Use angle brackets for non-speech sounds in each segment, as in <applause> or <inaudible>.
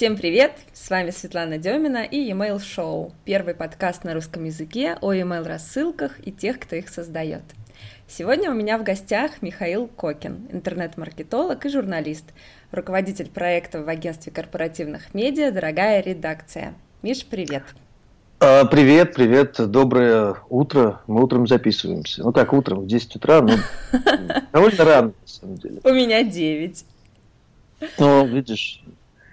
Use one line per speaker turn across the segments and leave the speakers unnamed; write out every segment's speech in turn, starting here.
Всем привет! С вами Светлана Демина и e-mail Show, первый подкаст на русском языке о e-mail рассылках и тех, кто их создает. Сегодня у меня в гостях Михаил Кокин, интернет-маркетолог и журналист, руководитель проекта в агентстве корпоративных медиа «Дорогая редакция». Миш, привет!
А, привет, привет, доброе утро. Мы утром записываемся. Ну как утром, в 10 утра, ну <laughs> довольно рано, на самом деле.
У меня 9.
Ну, видишь,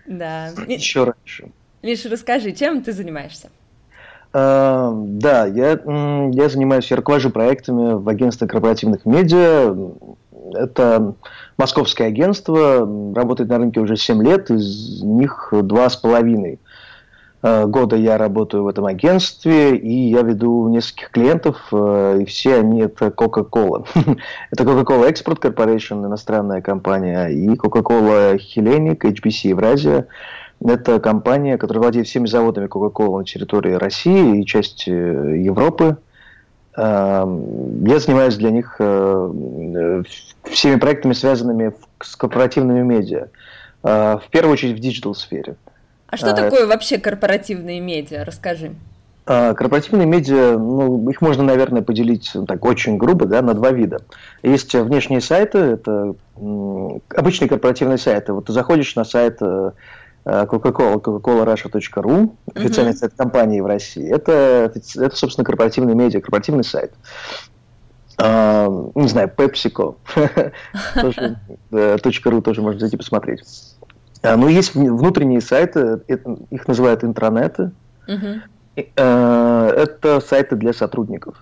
да.
еще раньше.
Миша, расскажи, чем ты занимаешься?
А, да, я, я занимаюсь, я руковожу проектами в агентстве корпоративных медиа. Это московское агентство, работает на рынке уже 7 лет, из них два с половиной года я работаю в этом агентстве, и я веду нескольких клиентов, э, и все они это Coca-Cola. <laughs> это Coca-Cola Export Corporation, иностранная компания, и Coca-Cola Hellenic, HBC Евразия. Это компания, которая владеет всеми заводами Coca-Cola на территории России и части э, Европы. Я занимаюсь для них всеми проектами, связанными с корпоративными медиа. В первую очередь в digital-сфере.
А что а, такое вообще корпоративные медиа? Расскажи.
А, корпоративные медиа, ну, их можно, наверное, поделить ну, так очень грубо, да, на два вида. Есть внешние сайты, это обычные корпоративные сайты. Вот ты заходишь на сайт э, Coca-Cola, coca-cola-russia.ru, официальный uh-huh. сайт компании в России. Это, это, собственно, корпоративный медиа, корпоративный сайт. Uh, не знаю, PepsiCo. <laughs> .ru <laughs> тоже можно зайти посмотреть. А, ну, есть внутренние сайты, их называют интранеты. Uh-huh. Это сайты для сотрудников.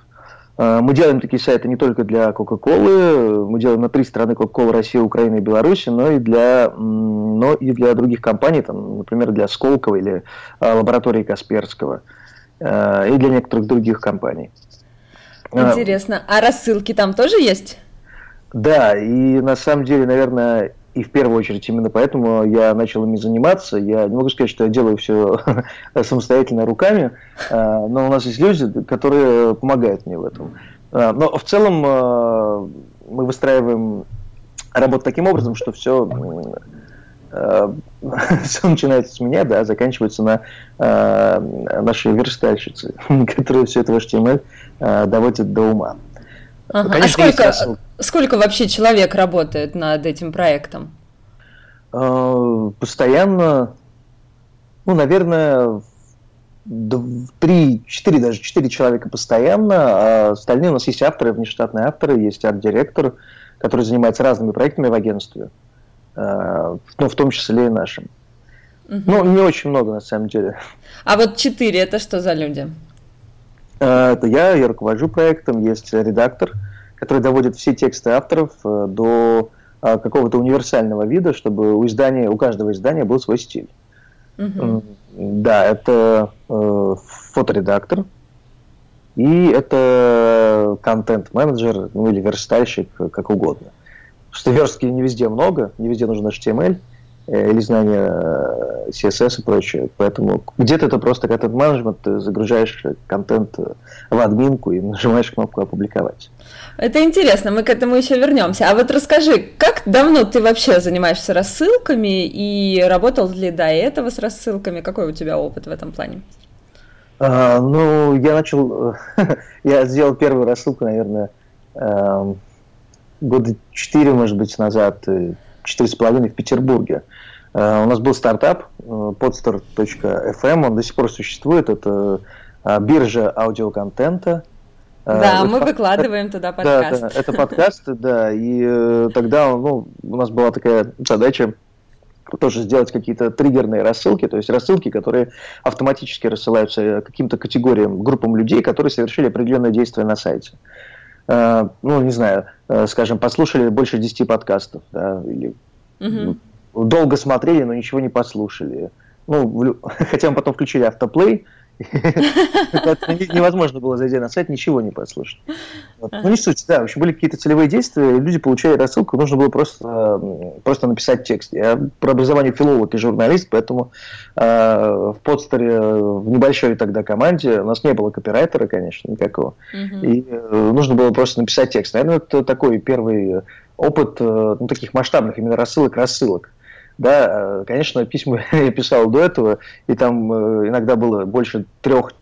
А, мы делаем такие сайты не только для Coca-Cola, мы делаем на три страны Coca-Cola, Россия, Украина и Беларусь, но и для, но и для других компаний, там, например, для Сколково или лаборатории Касперского, и для некоторых других компаний.
Интересно. А рассылки там тоже есть?
Да, и на самом деле, наверное, и в первую очередь именно поэтому я начал ими заниматься. Я не могу сказать, что я делаю все <laughs> самостоятельно руками, а, но у нас есть люди, которые помогают мне в этом. А, но в целом а, мы выстраиваем работу таким образом, что все <laughs> все начинается с меня, да, заканчивается на нашей верстальщице, <laughs> которая все это HTML доводит до ума.
Ага. Конечно, а сколько, сколько вообще человек работает над этим проектом?
А, постоянно, ну, наверное, три, четыре даже, четыре человека постоянно, а остальные у нас есть авторы, внештатные авторы, есть арт-директор, который занимается разными проектами в агентстве, а, ну, в том числе и нашим. Угу. Ну, не очень много, на самом деле.
А вот четыре, это что за люди?
А, это я, я руковожу проектом, есть редактор, который доводит все тексты авторов э, до а, какого-то универсального вида, чтобы у издания, у каждого издания был свой стиль. Угу. Да, это э, фоторедактор, и это контент-менеджер, ну или верстальщик, как угодно. Что верстки не везде много, не везде нужен HTML, Э, или знание э, CSS и прочее. Поэтому где-то это просто контент-менеджмент, ты загружаешь контент в админку и <laughs> нажимаешь кнопку «Опубликовать».
Это интересно, мы к этому еще вернемся. А вот расскажи, как давно ты вообще занимаешься рассылками и работал ли до этого с рассылками? Какой у тебя опыт в этом плане?
А, ну, я начал, <laughs> я сделал первую рассылку, наверное, эм, года четыре, может быть, назад, четыре с половиной в Петербурге. Э, у нас был стартап э, podstar.fm, он до сих пор существует, это э, биржа аудиоконтента.
Да, это мы под... выкладываем туда <laughs> <laughs> подкаст.
Да, да, это подкасты, да, и тогда ну, у нас была такая задача тоже сделать какие-то триггерные рассылки, то есть рассылки, которые автоматически рассылаются каким-то категориям, группам людей, которые совершили определенное действие на сайте. Ну, не знаю, скажем, послушали больше 10 подкастов, да, или угу долго смотрели, но ничего не послушали. Ну, <laughs> хотя мы потом включили автоплей, <laughs> невозможно было зайти на сайт, ничего не послушать. Ну, не суть, да. В общем, были какие-то целевые действия, люди получали рассылку, нужно было просто, просто написать текст. Я про образование филолог и журналист, поэтому э, в подстере в небольшой тогда команде у нас не было копирайтера, конечно, никакого. И э, нужно было просто написать текст. Наверное, это такой первый опыт э, ну, таких масштабных именно рассылок-рассылок. Да, конечно, письма <laughs> я писал до этого, и там иногда было больше трех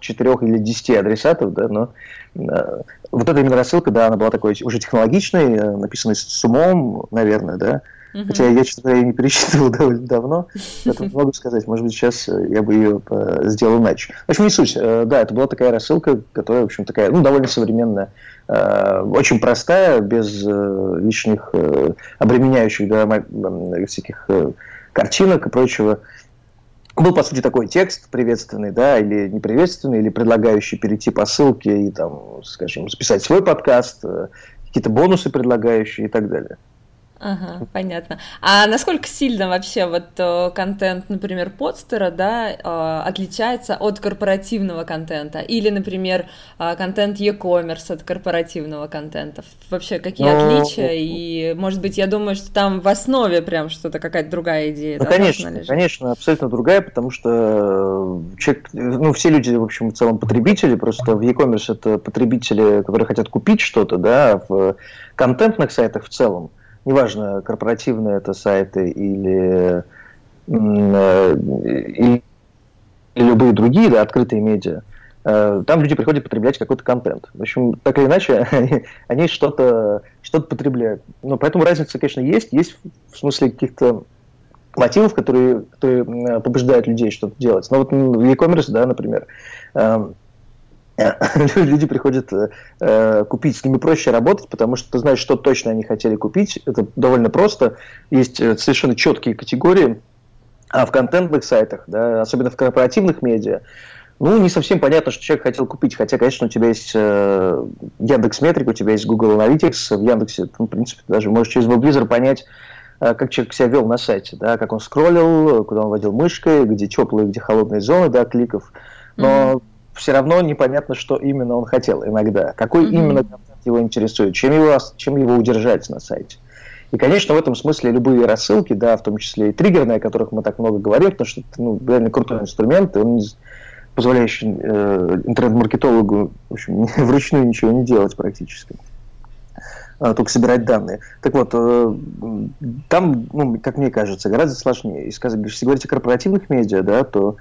четырех или десяти адресатов, да, но э, вот эта именно рассылка, да, она была такой уже технологичной, э, написанной с умом, наверное, да, Uh-huh. Хотя я, честно говоря, не пересчитывал <laughs> довольно давно, поэтому <laughs> могу сказать, может быть, сейчас э, я бы ее э, сделал иначе. В общем, не суть. Э, да, это была такая рассылка, которая, в общем, такая, ну, довольно современная, очень простая, без лишних обременяющих, да, всяких картинок и прочего был, по сути, такой текст приветственный, да, или неприветственный, или предлагающий перейти по ссылке и, там, скажем, записать свой подкаст, какие-то бонусы предлагающие и так далее.
Ага, понятно. А насколько сильно вообще вот э, контент, например, подстера, да, э, отличается от корпоративного контента? Или, например, э, контент e-commerce от корпоративного контента? Вообще, какие. Ну, отличия? И, может быть, я думаю, что там в основе прям что-то, какая-то другая идея.
Ну, да, конечно, конечно, абсолютно другая, потому что человек, ну, все люди, в общем, в целом потребители, просто в e-commerce это потребители, которые хотят купить что-то, да, в контентных сайтах в целом неважно, корпоративные это сайты или, э, или любые другие, да, открытые медиа, э, там люди приходят потреблять какой-то контент. В общем, так или иначе, <laughs> они, они что-то что потребляют. Но поэтому разница, конечно, есть. Есть в смысле каких-то мотивов, которые, которые побуждают людей что-то делать. Но вот в e-commerce, да, например, эм, <laughs> люди приходят э, купить, с ними проще работать, потому что ты знаешь, что точно они хотели купить. Это довольно просто. Есть э, совершенно четкие категории. А в контентных сайтах, да, особенно в корпоративных медиа, ну, не совсем понятно, что человек хотел купить. Хотя, конечно, у тебя есть э, Яндекс Метрик, у тебя есть Google Analytics. В Яндексе, ну, в принципе, даже можешь через веб понять, э, как человек себя вел на сайте, да, как он скроллил, куда он водил мышкой, где теплые, где холодные зоны, да, кликов. Но mm-hmm все равно непонятно, что именно он хотел иногда, какой mm-hmm. именно контент его интересует, чем его, чем его удержать на сайте. И, конечно, в этом смысле любые рассылки, да, в том числе и триггерные, о которых мы так много говорим, потому что это ну, реально крутой инструмент, он позволяющий э, интернет-маркетологу в общем, <laughs> вручную ничего не делать практически а, только собирать данные. Так вот, э, там, ну, как мне кажется, гораздо сложнее. Если говорить о корпоративных медиа, да, то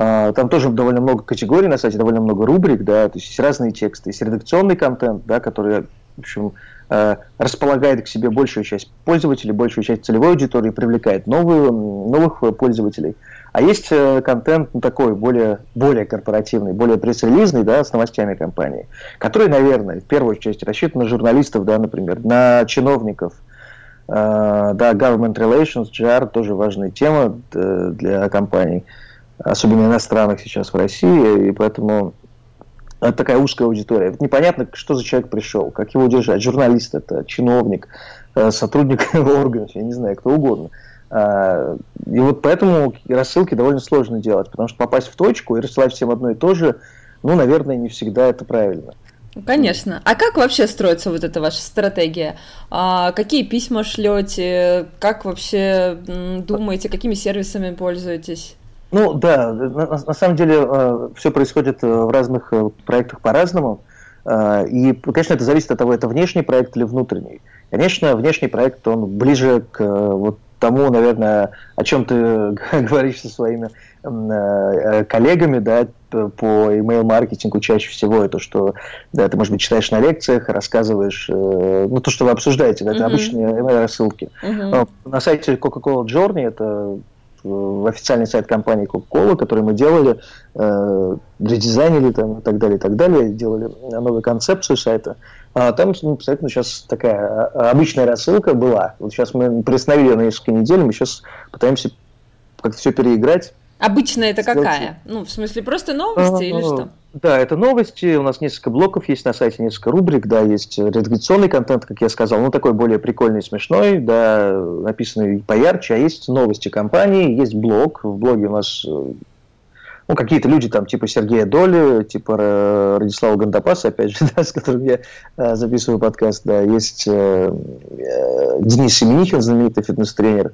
там тоже довольно много категорий на сайте, довольно много рубрик, да, то есть есть разные тексты, есть редакционный контент, да, который, в общем, э, располагает к себе большую часть пользователей, большую часть целевой аудитории, привлекает новую, новых пользователей. А есть э, контент ну, такой, более, более корпоративный, более пресс-релизный, да, с новостями компании, который, наверное, в первую очередь рассчитан на журналистов, да, например, на чиновников, э, да, government relations, GR, тоже важная тема для компаний особенно иностранных сейчас в России, и поэтому это такая узкая аудитория. Вот непонятно, что за человек пришел, как его удержать. Журналист это, чиновник, э, сотрудник <laughs> органов, я не знаю, кто угодно. А, и вот поэтому рассылки довольно сложно делать, потому что попасть в точку и рассылать всем одно и то же, ну, наверное, не всегда это правильно.
Конечно. А как вообще строится вот эта ваша стратегия? А какие письма шлете? Как вообще думаете? Какими сервисами пользуетесь?
Ну да, на, на самом деле э, все происходит э, в разных э, проектах по-разному. Э, и, конечно, это зависит от того, это внешний проект или внутренний. Конечно, внешний проект, он ближе к э, вот тому, наверное, о чем ты <laughs> говоришь со своими э, коллегами, да, по email-маркетингу чаще всего это, что да, ты, может быть, читаешь на лекциях, рассказываешь, ну, то, что вы обсуждаете, да, это uh-huh. обычные email-рассылки. Uh-huh. На сайте Coca-Cola Journey, это в официальный сайт компании Coca-Cola, который мы делали, э, редизайнили там и так далее, и так далее, делали новую концепцию сайта. А там ну, абсолютно сейчас такая а, обычная рассылка была. Вот сейчас мы приостановили на несколько недель, мы сейчас пытаемся как-то все переиграть
Обычно это какая? Ну, в смысле, просто новости или что?
Да, это новости. У нас несколько блоков есть на сайте, несколько рубрик, да, есть редакционный контент, как я сказал, ну, такой более прикольный, смешной, да, написанный поярче, а есть новости компании, есть блог. В блоге у нас ну, какие-то люди там, типа Сергея Доли, типа Радислава Гандапаса, опять же, <laughs> да, с которым я э, записываю подкаст, да, есть э, э, Денис Семенихин, знаменитый фитнес-тренер,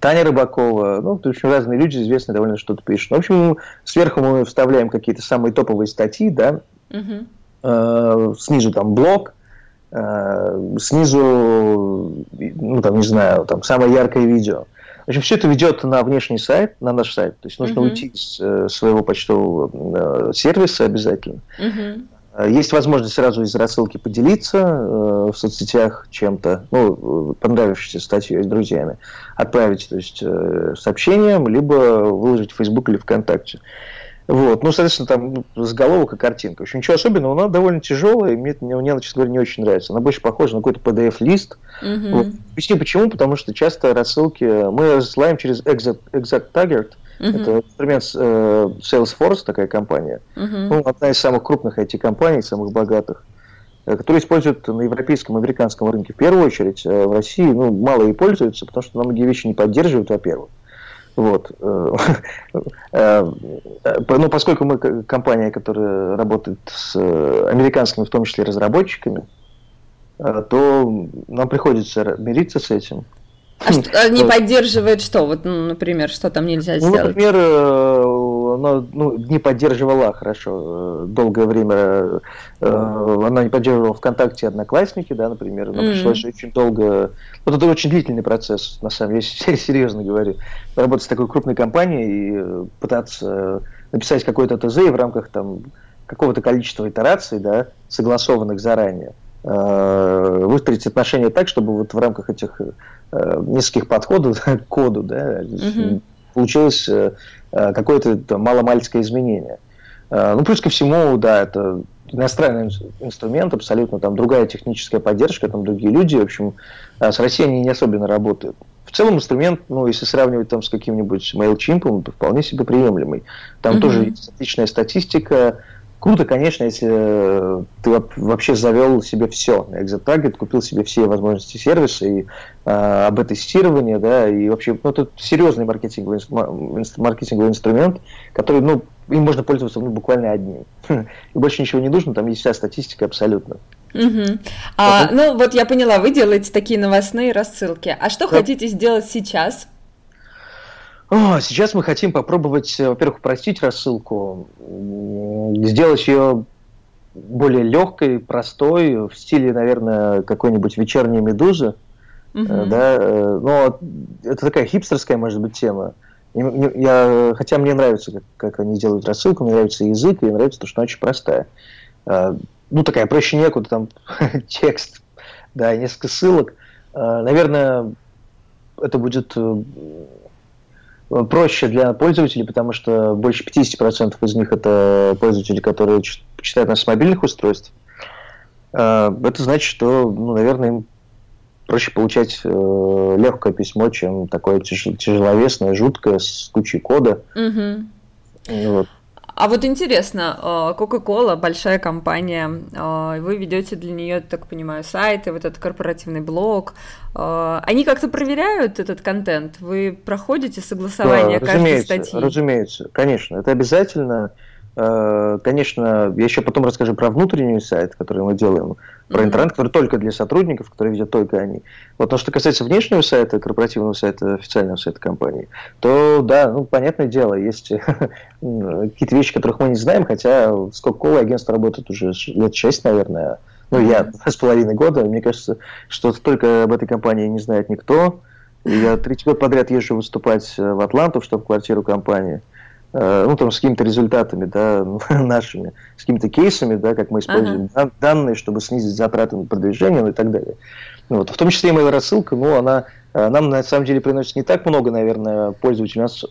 Таня Рыбакова, ну, в общем, разные люди известные довольно что-то пишут. В общем, сверху мы вставляем какие-то самые топовые статьи, да, угу. э, снизу там блог, э, снизу, ну там, не знаю, там самое яркое видео. В общем, все это ведет на внешний сайт, на наш сайт. То есть нужно uh-huh. уйти из э, своего почтового э, сервиса обязательно. Uh-huh. Есть возможность сразу из рассылки поделиться э, в соцсетях чем-то, ну, понравившейся статьей с друзьями, отправить то есть, э, сообщением, либо выложить в Facebook или ВКонтакте. Вот. Ну, соответственно, там заголовок и картинка. В общем, ничего особенного, но она довольно тяжелая, и мне, мне, мне, честно говоря, не очень нравится. Она больше похожа на какой-то PDF-лист. Uh-huh. Вот. Объясню почему, потому что часто рассылки мы рассылаем через Exact, exact Target, Uh-huh. Это инструмент э, Salesforce, такая компания. Uh-huh. Ну, одна из самых крупных IT-компаний, самых богатых, э, которая используют на европейском и американском рынке в первую очередь. Э, в России ну, мало и пользуются, потому что многие вещи не поддерживают, во-первых. Вот. <laughs> Ну, поскольку мы компания, которая работает с американскими, в том числе, разработчиками, то нам приходится мириться с этим.
А что, а не поддерживает что? Вот, ну, например, что там нельзя ну, сделать?
Например, э, она ну, не поддерживала, хорошо, э, долгое время э, она не поддерживала ВКонтакте Одноклассники, да, например, но mm-hmm. пришлось очень долго... Вот это очень длительный процесс, на самом деле, <laughs> я серьезно говорю. Работать с такой крупной компанией и пытаться написать какой-то ТЗ и в рамках там какого-то количества итераций, да, согласованных заранее, выстроить отношения так, чтобы вот в рамках этих нескольких подходов <laughs> к коду, да, угу. получилось э, э, какое-то маломальское изменение. Ну, плюс ко всему, да, это иностранный инструмент, абсолютно там другая техническая поддержка, там другие люди, в общем, с Россией они не особенно работают. В целом инструмент, ну, если сравнивать там с каким-нибудь MailChimp, то вполне себе приемлемый. Там mm-hmm. тоже есть отличная статистика, Круто, конечно, если э, ты вообще завел себе все на Exit Target, купил себе все возможности сервиса и э, об тестирование, да, и вообще, ну, это серьезный маркетинговый, маркетинговый инструмент, который, ну, им можно пользоваться ну, буквально одним. <laughs> И больше ничего не нужно, там есть вся статистика абсолютно.
Угу. А, ну, вот я поняла, вы делаете такие новостные рассылки. А что да. хотите сделать сейчас?
О, сейчас мы хотим попробовать, э, во-первых, упростить рассылку, сделать ее более легкой, простой, в стиле, наверное, какой-нибудь вечерней медузы. Uh-huh. Да, э, но это такая хипстерская, может быть, тема. Я, хотя мне нравится, как, как они делают рассылку, мне нравится язык, и мне нравится то, что она очень простая. Ну, такая проще некуда, там <laughs> текст, да, несколько ссылок. Наверное, это будет проще для пользователей, потому что больше 50% из них это пользователи, которые читают нас с мобильных устройств. А, это значит, что, ну, наверное, им проще получать э, легкое письмо, чем такое тяжеловесное, жуткое, с кучей кода.
Угу. Вот. А вот интересно, Coca-Cola большая компания, вы ведете для нее, так понимаю, сайты, вот этот корпоративный блог. Они как-то проверяют этот контент? Вы проходите согласование да, каждой статьи?
Разумеется, конечно, это обязательно. Э, конечно, я еще потом расскажу про внутренний сайт, который мы делаем, про интернет, который только для сотрудников, которые видят только они. Вот то, что касается внешнего сайта, корпоративного сайта, официального сайта компании, то да, ну, понятное дело, есть <laughs> какие-то вещи, которых мы не знаем, хотя с Coca-Cola агентство работает уже лет шесть, наверное. Ну, я два <laughs> с половиной года, мне кажется, что только об этой компании не знает никто. Я третий год подряд езжу выступать в Атланту, в штаб-квартиру компании. Э, ну, там, с какими-то результатами, да, <laughs> нашими, с какими-то кейсами, да, как мы используем ага. данные, чтобы снизить затраты на продвижение ну, и так далее. Ну, вот. В том числе email рассылка, ну, она э, нам на самом деле приносит не так много, наверное, пользователей. У нас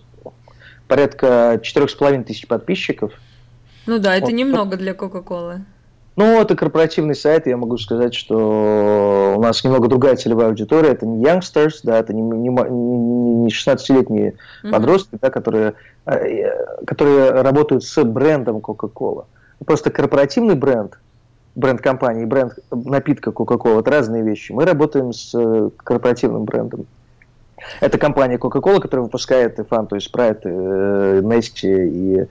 порядка 4,5 тысяч подписчиков.
Ну да, это вот. немного для Кока-Колы.
Ну, это корпоративный сайт, я могу сказать, что у нас немного другая целевая аудитория, это не youngsters, да, это не, не, не 16-летние mm-hmm. подростки, да, которые, э, которые работают с брендом Coca-Cola. Просто корпоративный бренд, бренд компании, бренд напитка Coca-Cola, это разные вещи. Мы работаем с э, корпоративным брендом. Это компания Coca-Cola, которая выпускает и Фанту, и Спрайт, и Нести, и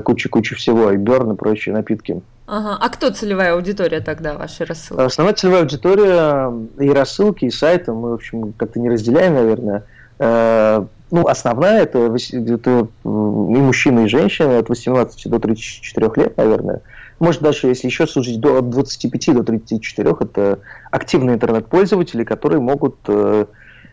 кучу-кучу всего, и Берн, и прочие напитки.
Ага. А кто целевая аудитория тогда вашей рассылки?
Основная целевая аудитория и рассылки, и сайты мы, в общем, как-то не разделяем, наверное. ну, основная это, это и мужчины, и женщины от 18 до 34 лет, наверное. Может, даже если еще служить до, от 25 до 34, это активные интернет-пользователи, которые могут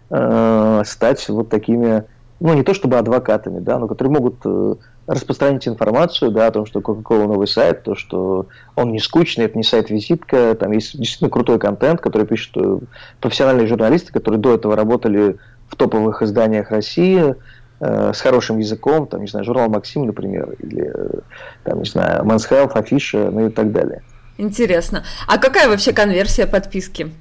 э, стать вот такими, ну, не то чтобы адвокатами, да, но которые могут э, распространить информацию, да, о том, что Coca-Cola новый сайт, то, что он не скучный, это не сайт-визитка, там есть действительно крутой контент, который пишут э, профессиональные журналисты, которые до этого работали в топовых изданиях России, э, с хорошим языком, там, не знаю, журнал Максим, например, или, э, там, не знаю, Men's Health, Афиша, ну и так далее.
Интересно. А какая вообще конверсия подписки?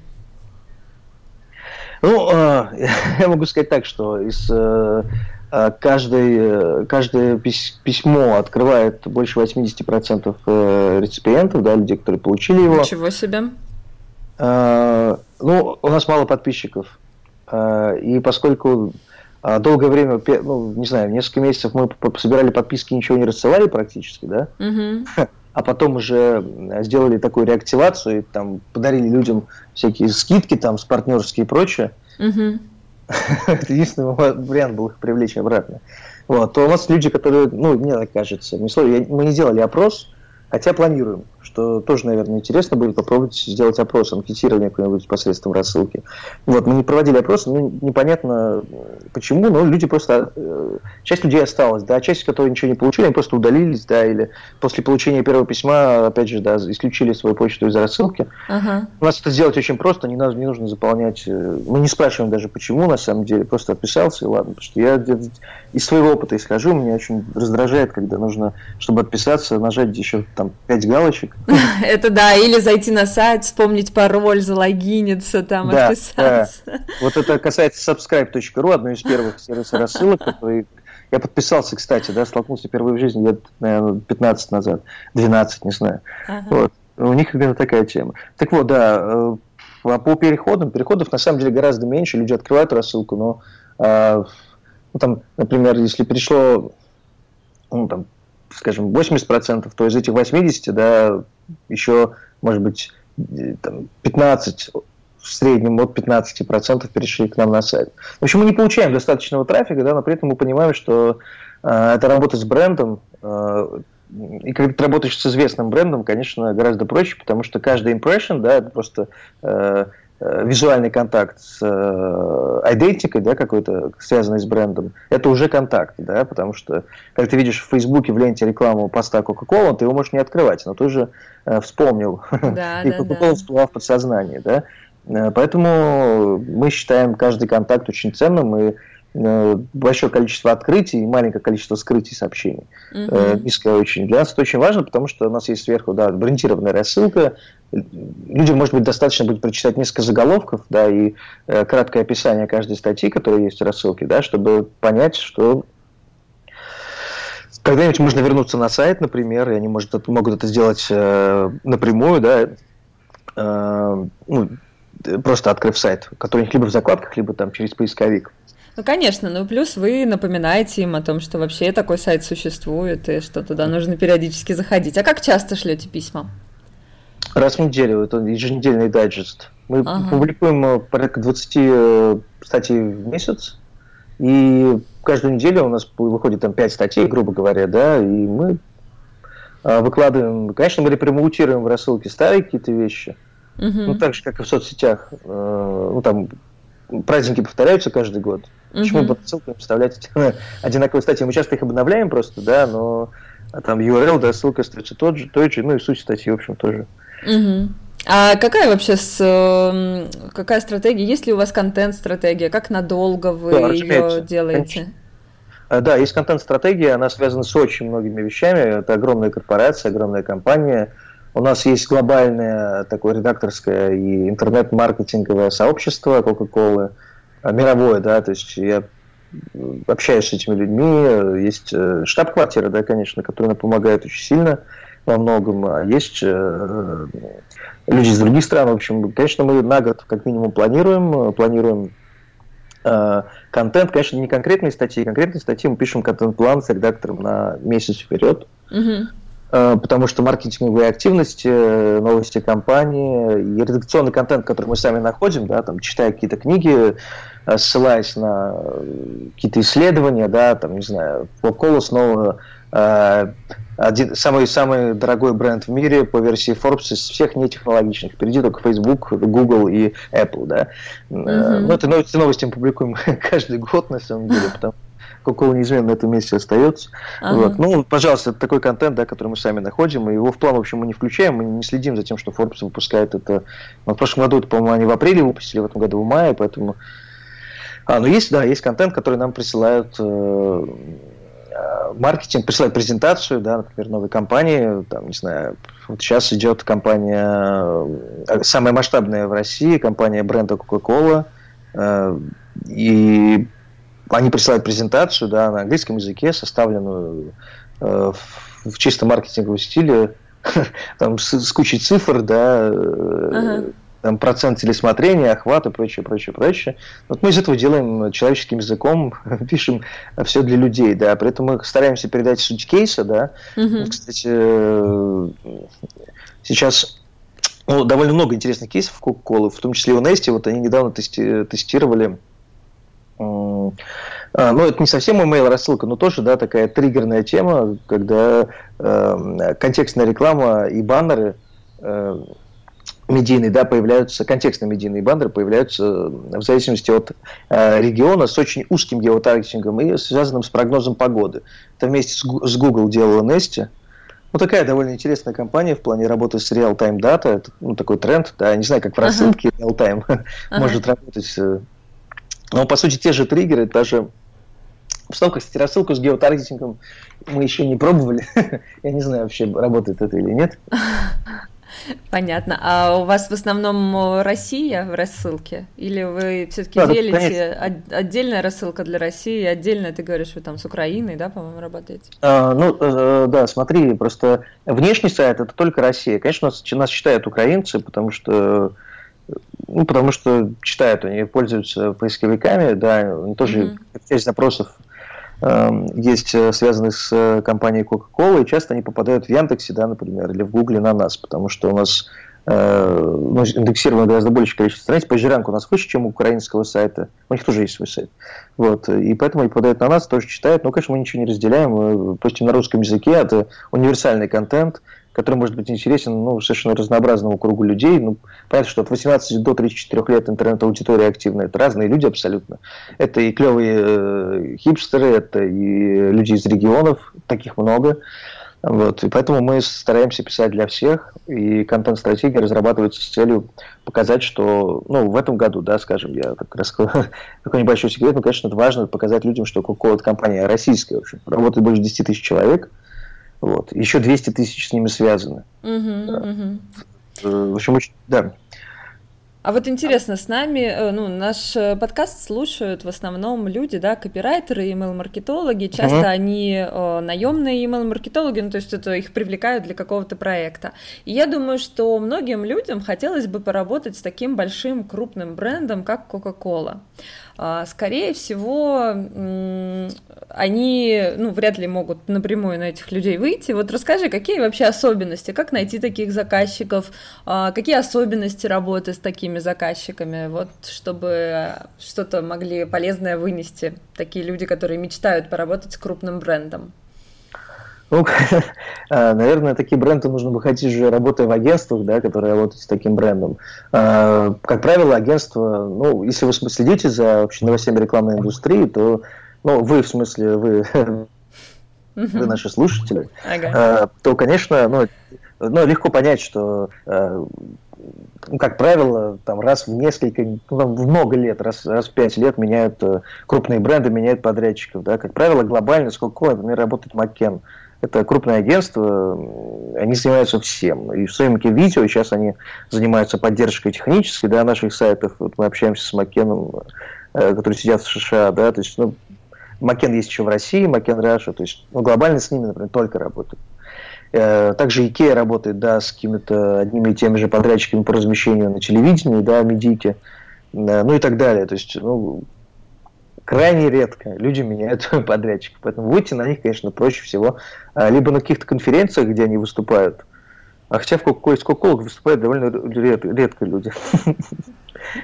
Ну, э, <laughs> я могу сказать так, что из э, э каждой, э, каждое письмо открывает больше 80% э, реципиентов, да, людей, которые получили его.
Ничего себе.
Э, ну, у нас мало подписчиков. И поскольку долгое время, ну, не знаю, несколько месяцев мы собирали подписки, ничего не рассылали практически, да, угу. <laughs> а потом уже сделали такую реактивацию, и там подарили людям всякие скидки там с партнерские и прочее. Угу. <laughs> Это единственный вариант был их привлечь обратно. Вот, то у нас люди, которые, ну, мне так кажется, мы не делали опрос, хотя планируем что тоже, наверное, интересно будет попробовать сделать опрос, анкетирование какое-нибудь посредством рассылки. Вот, мы не проводили опрос, ну, непонятно почему, но люди просто, э, часть людей осталась, да, часть, которые ничего не получили, они просто удалились, да, или после получения первого письма, опять же, да, исключили свою почту из рассылки. Ага. У нас это сделать очень просто, не, надо, не нужно заполнять, э, мы не спрашиваем даже почему, на самом деле, просто отписался, и ладно, потому что я из своего опыта исхожу, меня очень раздражает, когда нужно, чтобы отписаться, нажать еще там пять галочек, <laughs>
Это да, или зайти на сайт, вспомнить пароль, залогиниться, там, да, отписаться.
Да. Вот это касается subscribe.ru, одной из первых сервисов рассылок, который я подписался, кстати, да, столкнулся впервые в жизни лет, наверное, 15 назад, 12, не знаю. Ага. Вот. У них именно такая тема. Так вот, да, э, а по переходам, переходов на самом деле гораздо меньше, люди открывают рассылку, но, а, ну, там, например, если пришло, ну, там, скажем, 80%, то из этих 80, да, еще, может быть, там, 15 в среднем от 15% перешли к нам на сайт. В общем, мы не получаем достаточного трафика, да, но при этом мы понимаем, что э, это работа с брендом, э, и когда ты работаешь с известным брендом, конечно, гораздо проще, потому что каждый impression, да, это просто э, Э, визуальный контакт с э, идентикой, да, какой-то связанный с брендом, это уже контакт, да, потому что, как ты видишь в Фейсбуке в ленте рекламу поста Coca-Cola, ты его можешь не открывать, но ты уже э, вспомнил, да, <laughs> и Coca-Cola да, всплыла в подсознании, да, э, поэтому мы считаем каждый контакт очень ценным, и Э, большое количество открытий и маленькое количество скрытий сообщений. Mm-hmm. Низкое очень. Для нас это очень важно, потому что у нас есть сверху да, брендированная рассылка. Людям, может быть, достаточно будет прочитать несколько заголовков, да, и э, краткое описание каждой статьи, которая есть в рассылке, да, чтобы понять, что когда-нибудь можно вернуться на сайт, например, и они может, могут это сделать э, напрямую, да, э, ну, просто открыв сайт, который у них либо в закладках, либо там через поисковик.
Ну, конечно, ну плюс вы напоминаете им о том, что вообще такой сайт существует и что туда нужно периодически заходить. А как часто шлете письма?
Раз в неделю, это еженедельный дайджест. Мы ага. публикуем э, порядка 20 э, статей в месяц, и каждую неделю у нас выходит там 5 статей, грубо говоря, да, и мы э, выкладываем, конечно, мы репромоутируем в рассылке старые какие-то вещи, угу. ну, так же, как и в соцсетях, ну, там, праздники повторяются каждый год. Почему бы ссылками вставлять <laughs> одинаковые статьи? Мы часто их обновляем просто, да, но а там URL, да, ссылка остается тот же, тот же, ну и суть статьи, в общем, тоже.
Угу. А какая вообще с, эм, какая стратегия? Есть ли у вас контент-стратегия? Как надолго вы да, ее делаете? Конечно.
А, да, есть контент-стратегия, она связана с очень многими вещами. Это огромная корпорация, огромная компания. У нас есть глобальное такое редакторское и интернет-маркетинговое сообщество Coca-Cola, а, мировое, да, то есть я общаюсь с этими людьми, есть э, штаб-квартира, да, конечно, которая помогает очень сильно во многом, а есть э, люди из других стран, в общем, конечно, мы на год как минимум планируем, планируем э, контент, конечно, не конкретные статьи, конкретные статьи мы пишем контент-план с редактором на месяц вперед, угу. Э, потому что маркетинговые активности, э, новости компании и редакционный контент, который мы сами находим, да, там, читая какие-то книги, ссылаясь на какие-то исследования, да, там, не знаю, Coca-Cola снова один, самый, самый дорогой бренд в мире по версии Forbes из всех нетехнологичных. Впереди только Facebook, Google и Apple, да. Uh-huh. Ну, это новости, новости мы публикуем <laughs> каждый год, на самом деле, потому Coca-Cola неизменно на этом месте остается. Ага. Вот. Ну, пожалуйста, это такой контент, да, который мы сами находим, и его в план, в общем, мы не включаем, мы не следим за тем, что Forbes выпускает это. Ну, в прошлом году, это, по-моему, они в апреле выпустили, в этом году в мае, поэтому... А, ну есть, да, есть контент, который нам присылают э, маркетинг присылает презентацию, да, например, новой компании, там, не знаю, вот сейчас идет компания, э, самая масштабная в России, компания бренда Coca-Cola, э, и они присылают презентацию, да, на английском языке, составленную э, в чисто маркетинговом стиле, <laughs> там с, с кучей цифр, да, ага там, процент телесмотрения, охвата, прочее, прочее, прочее. Вот мы из этого делаем человеческим языком, <laughs> пишем все для людей, да, при этом мы стараемся передать суть кейса, да. Угу. Кстати, э, сейчас ну, довольно много интересных кейсов Coca-Cola, в том числе у Nesti, вот они недавно тести, тестировали ну, это не совсем email рассылка, но тоже, да, такая триггерная тема, когда э, контекстная реклама и баннеры э, медийные, да, появляются, контекстные медийные баннеры появляются э, в зависимости от э, региона с очень узким геотаргетингом и связанным с прогнозом погоды. Это вместе с, с Google делала Nesti. Ну, такая довольно интересная компания в плане работы с real-time data. Это ну, такой тренд, да, не знаю, как в рассылке real-time <laughs> может работать. Э. Но, по сути, те же триггеры, даже Обстановка, кстати, рассылку с геотаргетингом мы еще не пробовали. <laughs> Я не знаю, вообще работает это или нет. <laughs>
Понятно. А у вас в основном Россия в рассылке? Или вы все-таки да, делите да, отдельная рассылка для России, отдельно ты говоришь, вы там с Украиной, да, по-моему, работаете?
А, ну, э, да, смотри, просто внешний сайт это только Россия. Конечно, нас, нас читают украинцы, потому что ну, потому что читают, они пользуются поисковиками, да, тоже mm-hmm. часть запросов Эм, есть э, связанные с э, компанией Coca-Cola, и часто они попадают в Яндексе, да, например, или в Гугле на нас, потому что у нас э, ну, индексировано гораздо большее количество страниц. PageRank у нас выше, чем у украинского сайта. У них тоже есть свой сайт. Вот. И поэтому они попадают на нас, тоже читают. Но, конечно, мы ничего не разделяем. Мы постим на русском языке. Это универсальный контент который может быть интересен ну, совершенно разнообразному кругу людей. Ну, понятно, что от 18 до 34 лет интернет-аудитория активная. Это разные люди абсолютно. Это и клевые э, хипстеры, это и люди из регионов, таких много. Вот. И поэтому мы стараемся писать для всех, и контент-стратегия разрабатывается с целью показать, что ну, в этом году, да, скажем, я так раскрою <laughs> такой небольшой секрет, но, конечно, это важно показать людям, что Coca-Cola компания российская, в общем, работает больше 10 тысяч человек, вот. Еще 200 тысяч с ними связаны. Угу, угу. В общем, очень, да.
А вот интересно, с нами, э, ну, наш э, подкаст слушают в основном люди, да, копирайтеры, email-маркетологи. Часто uh-huh. они э, наемные email-маркетологи, ну, то есть это их привлекают для какого-то проекта. И я думаю, что многим людям хотелось бы поработать с таким большим крупным брендом, как Coca-Cola. А, скорее всего, они ну, вряд ли могут напрямую на этих людей выйти. Вот расскажи, какие вообще особенности, как найти таких заказчиков, а, какие особенности работы с такими заказчиками, вот, чтобы что-то могли полезное вынести такие люди, которые мечтают поработать с крупным брендом.
Ну, а, <laughs> наверное, такие бренды нужно выходить уже работая в агентствах, да, которые работают с таким брендом. А, как правило, агентство, ну, если вы следите за вообще новостями рекламной индустрии, то, ну, вы, в смысле, вы, вы наши слушатели, ага. то, конечно, ну, ну, легко понять, что ну, как правило, там раз в несколько, ну, там, в много лет, раз, раз в пять лет меняют э, крупные бренды, меняют подрядчиков. Да? Как правило, глобально, сколько, например, работает Маккен. Это крупное агентство, они занимаются всем. И в съемке видео сейчас они занимаются поддержкой технической да, наших сайтов. Вот мы общаемся с Маккеном, э, который сидят в США. Да, то есть, ну, Макен есть еще в России, Макен Раша. То есть ну, глобально с ними, например, только работают. Э, также Икея работает да, с какими-то одними и теми же подрядчиками по размещению на телевидении, да, медике, э, ну и так далее. То есть, ну, крайне редко люди меняют подрядчиков. Поэтому выйти на них, конечно, проще всего а, либо на каких-то конференциях, где они выступают, а хотя в Coca-Cola выступают довольно редко, люди. <laughs>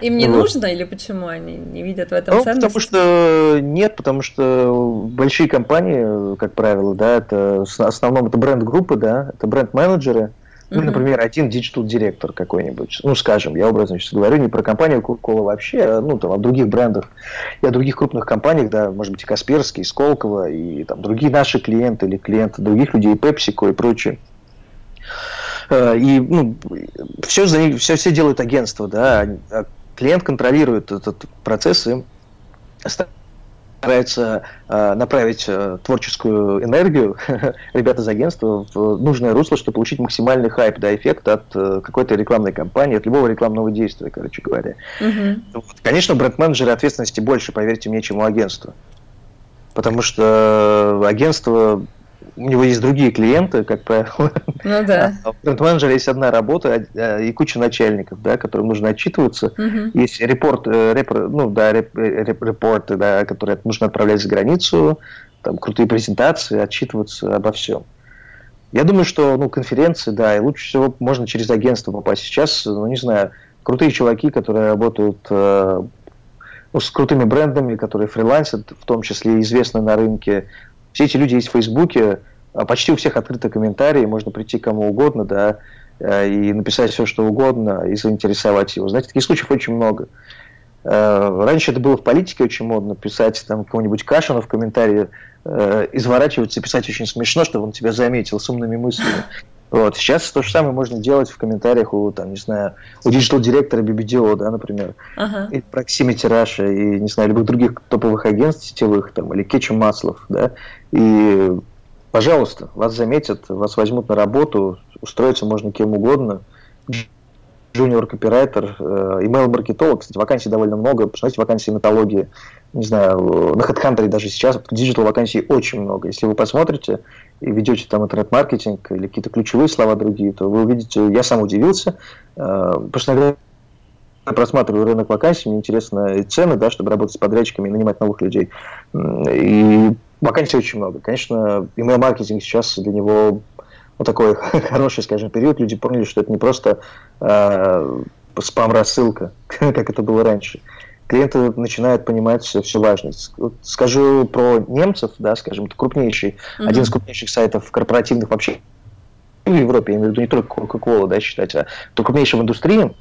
Им не вот. нужно или почему они не видят в этом ну, ценность?
Потому что нет, потому что большие компании, как правило, да, это в основном это бренд-группы, да, это бренд-менеджеры, ну, например, один digital-директор какой-нибудь. Ну, скажем, я образно сейчас говорю не про компанию Coca-Cola вообще, а, ну, там, о других брендах и о других крупных компаниях, да, может быть, и Касперский, и Сколково, и там другие наши клиенты или клиенты других людей, PepsiCo и прочее. Э, и ну, все, за них, все, все делают агентство, да, а клиент контролирует этот процесс и старается э, направить э, творческую энергию <laughs> ребят из агентства в нужное русло, чтобы получить максимальный хайп, да, эффект от э, какой-то рекламной кампании, от любого рекламного действия, короче говоря. Uh-huh. Вот, конечно, бренд-менеджеры ответственности больше, поверьте мне, чем у агентства. Потому что агентство у него есть другие клиенты, как правило. Ну да. А у бренд-менеджера есть одна работа а, и куча начальников, да, которым нужно отчитываться. Угу. Есть репорт, э, реп, ну да, реп, реп, репорты, да, которые нужно отправлять за границу, там крутые презентации, отчитываться обо всем. Я думаю, что ну, конференции, да, и лучше всего можно через агентство попасть. Сейчас, ну, не знаю, крутые чуваки, которые работают э, ну, с крутыми брендами, которые фрилансят, в том числе известны на рынке, все эти люди есть в Фейсбуке, а почти у всех открыты комментарии, можно прийти кому угодно, да, э, и написать все, что угодно, и заинтересовать его. Знаете, таких случаев очень много. Э, раньше это было в политике очень модно, писать там кого-нибудь Кашина в комментарии, э, изворачиваться, писать очень смешно, чтобы он тебя заметил с умными мыслями. Вот. Сейчас то же самое можно делать в комментариях у, там, не знаю, у digital-директора BBDO, да, например, ага. и Proximity Russia, и, не знаю, любых других топовых агентств сетевых, там, или Ketchum Maslov, да, и, пожалуйста, вас заметят, вас возьмут на работу, устроиться можно кем угодно, junior копирайтер, email-маркетолог, кстати, вакансий довольно много, посмотрите вакансии на Нетологии, не знаю, на HeadHunter даже сейчас digital вакансий очень много. Если вы посмотрите и введете там интернет-маркетинг или какие-то ключевые слова другие, то вы увидите, я сам удивился, э, потому что иногда просматриваю рынок вакансий, мне интересно цены, да, чтобы работать с подрядчиками и нанимать новых людей. И вакансий очень много. Конечно, email-маркетинг сейчас для него вот такой <laughs> хороший, скажем, период. Люди поняли, что это не просто э, спам-рассылка, <laughs> как это было раньше клиенты начинают понимать всю важность. скажу про немцев, да, скажем, это крупнейший, mm-hmm. один из крупнейших сайтов корпоративных вообще в Европе, я имею в виду не только Coca-Cola, да, считать, а то крупнейший в индустрии,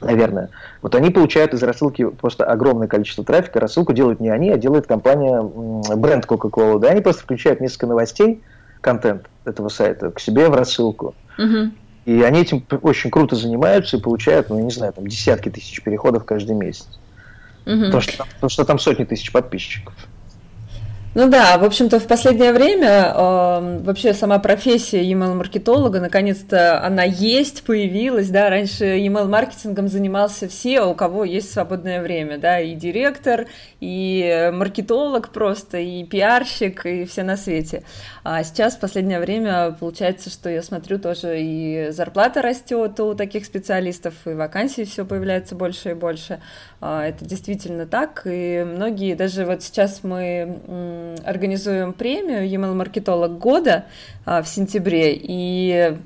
наверное. Вот они получают из рассылки просто огромное количество трафика. Рассылку делают не они, а делает компания, бренд Coca-Cola. Да, они просто включают несколько новостей, контент этого сайта к себе в рассылку. И они этим очень круто занимаются и получают, ну, я не знаю, там десятки тысяч переходов каждый месяц. Угу. Потому, что, потому что там сотни тысяч подписчиков.
Ну да, в общем-то, в последнее время э, вообще сама профессия email-маркетолога, наконец-то она есть, появилась, да, раньше email-маркетингом занимался все, у кого есть свободное время, да, и директор, и маркетолог просто, и пиарщик, и все на свете. А сейчас в последнее время получается, что я смотрю тоже и зарплата растет у таких специалистов, и вакансий все появляется больше и больше. А, это действительно так, и многие, даже вот сейчас мы организуем премию email маркетолог года а, в сентябре, и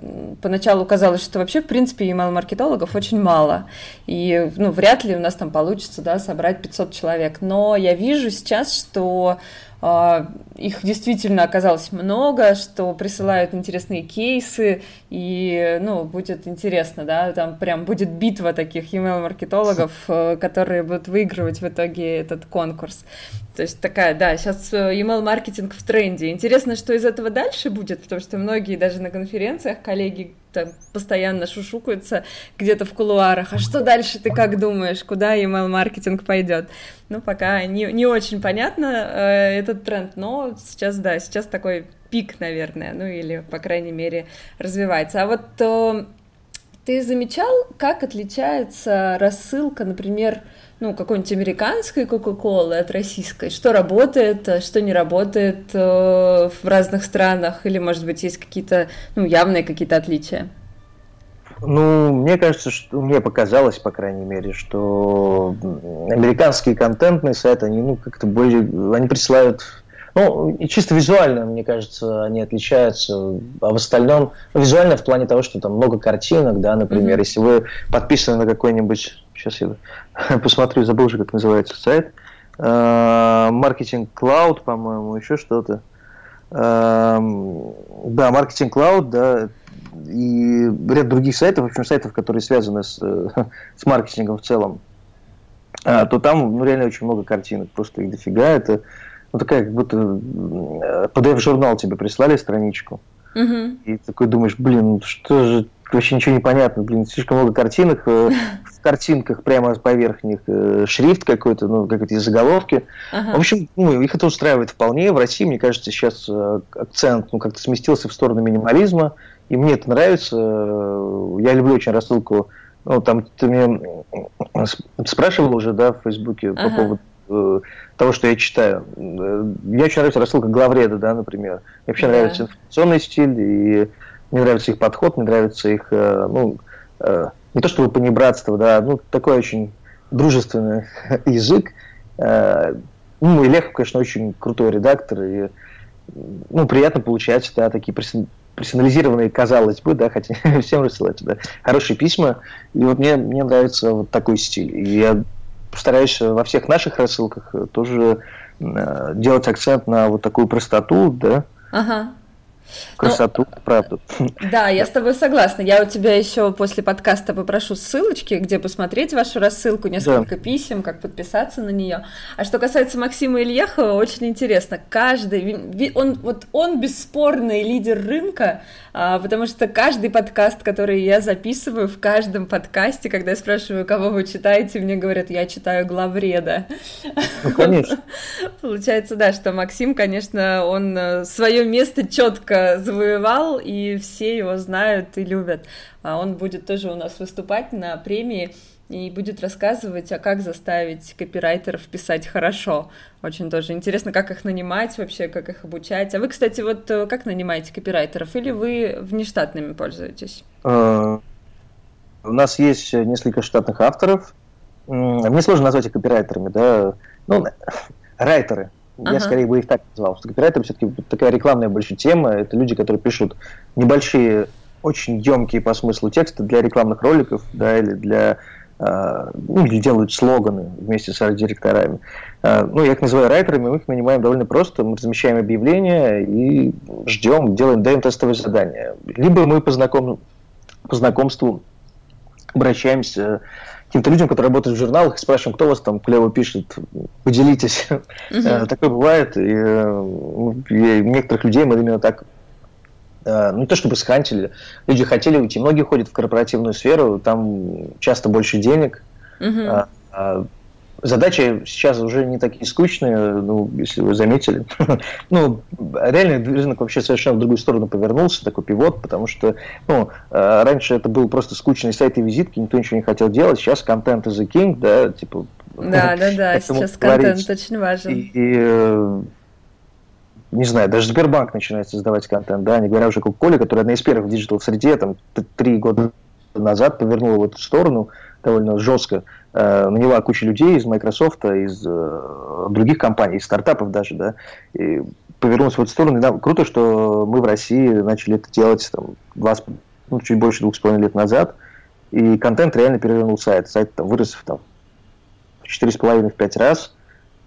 поначалу казалось, что вообще, в принципе, email маркетологов очень мало, и, ну, вряд ли у нас там получится, да, собрать 500 человек, но я вижу сейчас, что их действительно оказалось много, что присылают интересные кейсы, и, ну, будет интересно, да, там прям будет битва таких email-маркетологов, <laughs> э, которые будут выигрывать в итоге этот конкурс. То есть такая, да, сейчас э, email-маркетинг в тренде. Интересно, что из этого дальше будет, потому что многие даже на конференциях коллеги там постоянно шушукаются где-то в кулуарах. А что дальше ты как думаешь, куда email-маркетинг пойдет? Ну, пока не, не очень понятно э, этот тренд, но сейчас, да, сейчас такой пик, наверное, ну или, по крайней мере, развивается. А вот э, ты замечал, как отличается рассылка, например, ну, какой-нибудь американской Кока-Колы от российской? Что работает, а что не работает э, в разных странах? Или, может быть, есть какие-то, ну, явные какие-то отличия?
Ну, мне кажется, что мне показалось, по крайней мере, что американские контентные сайты, они, ну, как-то более, они присылают ну, и чисто визуально, мне кажется, они отличаются. А в остальном, ну, визуально в плане того, что там много картинок, да, например, mm-hmm. если вы подписаны на какой-нибудь сейчас я <laughs> посмотрю, забыл уже, как называется сайт. Маркетинг Cloud, по-моему, еще что-то. Да, Маркетинг Cloud, да, и ряд других сайтов, в общем, сайтов, которые связаны с, <laughs> с маркетингом в целом, а, то там ну, реально очень много картинок, просто их дофига. Это ну, такая, как будто PDF-журнал тебе прислали страничку, угу. и такой думаешь, блин, что же, вообще ничего не понятно, блин, слишком много картинок, э, <laughs> в картинках прямо поверх них э, шрифт какой-то, ну, какие-то заголовки. Ага. В общем, ну, их это устраивает вполне. В России, мне кажется, сейчас э, акцент ну, как-то сместился в сторону минимализма, и мне это нравится. Я люблю очень рассылку. Ну, там ты мне спрашивал уже, да, в Фейсбуке ага. по поводу э, того, что я читаю. Мне очень нравится рассылка главреда, да, например. Мне вообще да. нравится информационный стиль, и мне нравится их подход, мне нравится их, э, ну, э, не то чтобы понебратство, да, ну, такой очень дружественный <laughs> язык. Э, ну, и Лехов, конечно, очень крутой редактор, и ну, приятно получать, да, такие персонализированные, казалось бы, да, хотя <laughs> всем рассылать, да, хорошие письма. И вот мне, мне нравится вот такой стиль. И я постараюсь во всех наших рассылках тоже э, делать акцент на вот такую простоту, да, ага красоту, ну, правду.
Да, я с тобой согласна. Я у тебя еще после подкаста попрошу ссылочки, где посмотреть вашу рассылку, несколько да. писем, как подписаться на нее. А что касается Максима Ильяхова, очень интересно. Каждый, он вот он бесспорный лидер рынка, потому что каждый подкаст, который я записываю, в каждом подкасте, когда я спрашиваю, кого вы читаете, мне говорят, я читаю главреда.
Ну, конечно. <laughs>
Получается, да, что Максим, конечно, он э, свое место четко завоевал, и все его знают и любят. А он будет тоже у нас выступать на премии и будет рассказывать, а как заставить копирайтеров писать хорошо. Очень тоже интересно, как их нанимать вообще, как их обучать. А вы, кстати, вот э, как нанимаете копирайтеров? Или вы внештатными пользуетесь?
А, у нас есть несколько штатных авторов. Мне сложно назвать их копирайтерами, да. Ну, <laughs> райтеры, Ага. Я скорее бы их так назвал. Что копирайтер все-таки такая рекламная больше тема. Это люди, которые пишут небольшие, очень емкие по смыслу тексты для рекламных роликов, да, или для ну, или делают слоганы вместе с арт-директорами. Uh, ну, я их называю райтерами, мы их нанимаем довольно просто. Мы размещаем объявления и ждем, делаем, даем тестовые задания. Либо мы по, знаком, по знакомству обращаемся каким-то людям, которые работают в журналах, и спрашиваем, кто вас там клево пишет, поделитесь. Uh-huh. Такое бывает, и, и некоторых людей мы именно так э, ну, не то чтобы схантили, люди хотели уйти. Многие ходят в корпоративную сферу, там часто больше денег, а, задачи сейчас уже не такие скучные, ну, если вы заметили. <laughs> ну, реально рынок вообще совершенно в другую сторону повернулся, такой pivot, потому что, ну, э, раньше это был просто скучный сайт и визитки, никто ничего не хотел делать, сейчас content is the king, да, типа... <laughs>
Да, да, да, сейчас контент очень важен. И, и,
э, не знаю, даже Сбербанк начинает создавать контент, да, не говоря уже о Кока-Коле, которая одна из первых в digital-среде, там, три года назад повернула в эту сторону довольно жестко, э, наняла кучу людей из Microsoft, из э, других компаний, из стартапов даже, да, и повернулась в эту сторону. И, да, круто, что мы в России начали это делать там, два, ну, чуть больше двух с половиной лет назад, и контент реально перевернул сайт. Сайт там, вырос там, в четыре с половиной в пять раз,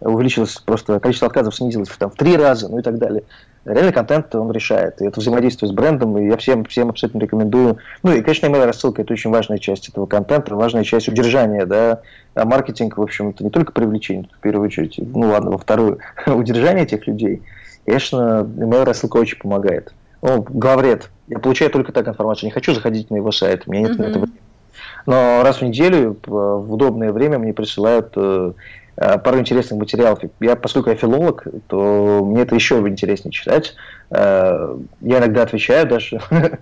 увеличилось просто, количество отказов снизилось в, там, в три раза, ну и так далее реальный контент он решает. И это взаимодействие с брендом, и я всем, всем абсолютно рекомендую. Ну и, конечно, email рассылка это очень важная часть этого контента, важная часть удержания, да. А маркетинг, в общем, это не только привлечение, в первую очередь, ну ладно, во вторую, <laughs> удержание этих людей. Конечно, email рассылка очень помогает. Ну, главред. Я получаю только так информацию. Не хочу заходить на его сайт. У меня нет mm-hmm. этого. Но раз в неделю в удобное время мне присылают э, Э, пару интересных материалов. Я, поскольку я филолог, то мне это еще интереснее читать. Э, я иногда отвечаю даже, <laughs>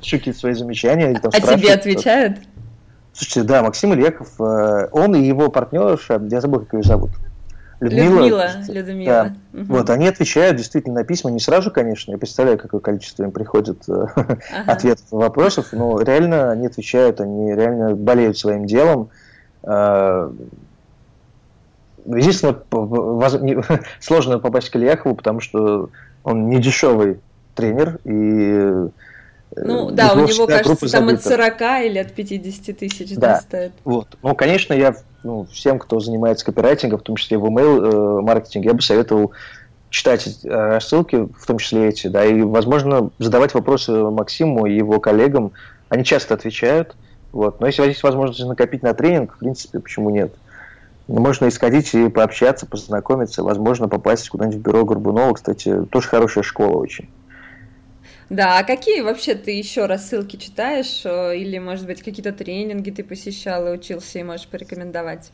шутки свои замечания.
А тебе отвечают?
Слушайте, да, Максим Ильяков, э, он и его партнерша, я забыл, как ее зовут.
Людмила. Людмила. Людмила.
Да. Угу. Вот, они отвечают действительно на письма, не сразу, конечно, я представляю, какое количество им приходит ага. ответов на вопросов, но реально они отвечают, они реально болеют своим делом. Единственное, <laughs> сложно попасть к Ильяхову, потому что он не дешевый тренер, и
Ну да, у него, кажется, там от 40 или от 50 тысяч да, да, стоит.
Вот. Ну, конечно, я ну, всем, кто занимается копирайтингом, в том числе в email э, маркетинге, я бы советовал читать э, рассылки, в том числе эти, да, и, возможно, задавать вопросы Максиму и его коллегам. Они часто отвечают, вот. Но если есть возможность накопить на тренинг, в принципе, почему нет? Можно исходить и пообщаться, познакомиться, возможно, попасть куда-нибудь в бюро Горбунова, кстати, тоже хорошая школа очень.
Да, а какие вообще ты еще рассылки читаешь? Э, или, может быть, какие-то тренинги ты посещал и учился и можешь порекомендовать?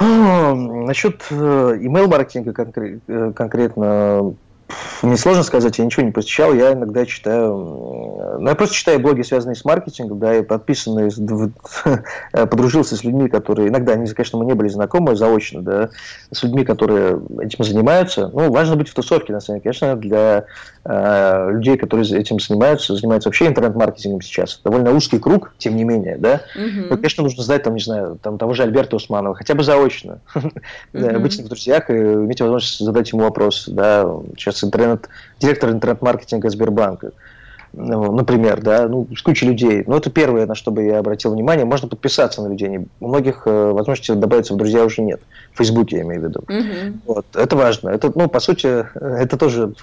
Насчет э, email-маркетинга э, конкретно мне сложно сказать, я ничего не посещал, я иногда читаю, ну, я просто читаю блоги, связанные с маркетингом, да, и подписанные, <laughs> подружился с людьми, которые, иногда, они, конечно, мы не были знакомы заочно, да, с людьми, которые этим занимаются, ну, важно быть в тусовке, на самом деле, конечно, для э, людей, которые этим занимаются, занимаются вообще интернет-маркетингом сейчас, довольно узкий круг, тем не менее, да, mm-hmm. но, конечно, нужно знать, там, не знаю, там, того же Альберта Усманова, хотя бы заочно, <laughs> mm-hmm. быть с ним в друзьях и иметь возможность задать ему вопрос, да, сейчас сейчас интернет, директор интернет-маркетинга Сбербанка, ну, например, да, ну, с кучей людей. Но это первое, на что бы я обратил внимание. Можно подписаться на людей. У многих э, возможности добавиться в друзья уже нет. В Фейсбуке, я имею в виду. Mm-hmm. Вот, это важно. Это, ну, по сути, это тоже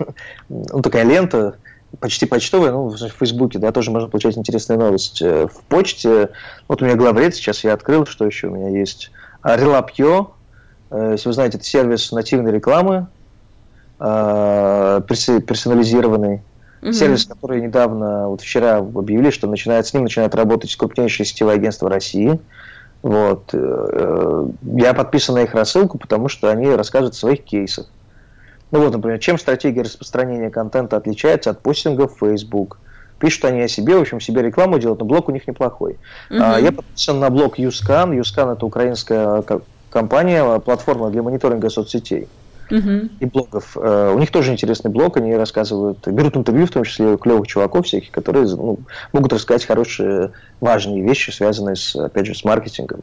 ну, такая лента, почти почтовая, ну, в Фейсбуке, да, тоже можно получать интересные новости. В почте, вот у меня главред, сейчас я открыл, что еще у меня есть. Relapio, э, если вы знаете, это сервис нативной рекламы, э, персонализированный. Угу. Сервис, который недавно, вот вчера объявили, что начинает, с ним начинает работать крупнейшее сетевое агентство России. Вот. Э, я подписан на их рассылку, потому что они рассказывают о своих кейсах. Ну вот, например, чем стратегия распространения контента отличается от постинга в Facebook. Пишут они о себе, в общем, себе рекламу делают, но блог у них неплохой. Угу. Я подписан на блог Юскан. Юскан это украинская компания, платформа для мониторинга соцсетей угу. И блогов. Э, у них тоже интересный блог, они рассказывают, берут интервью, в том числе клевых чуваков всяких, которые ну, могут рассказать хорошие, важные вещи, связанные, с, опять же, с маркетингом.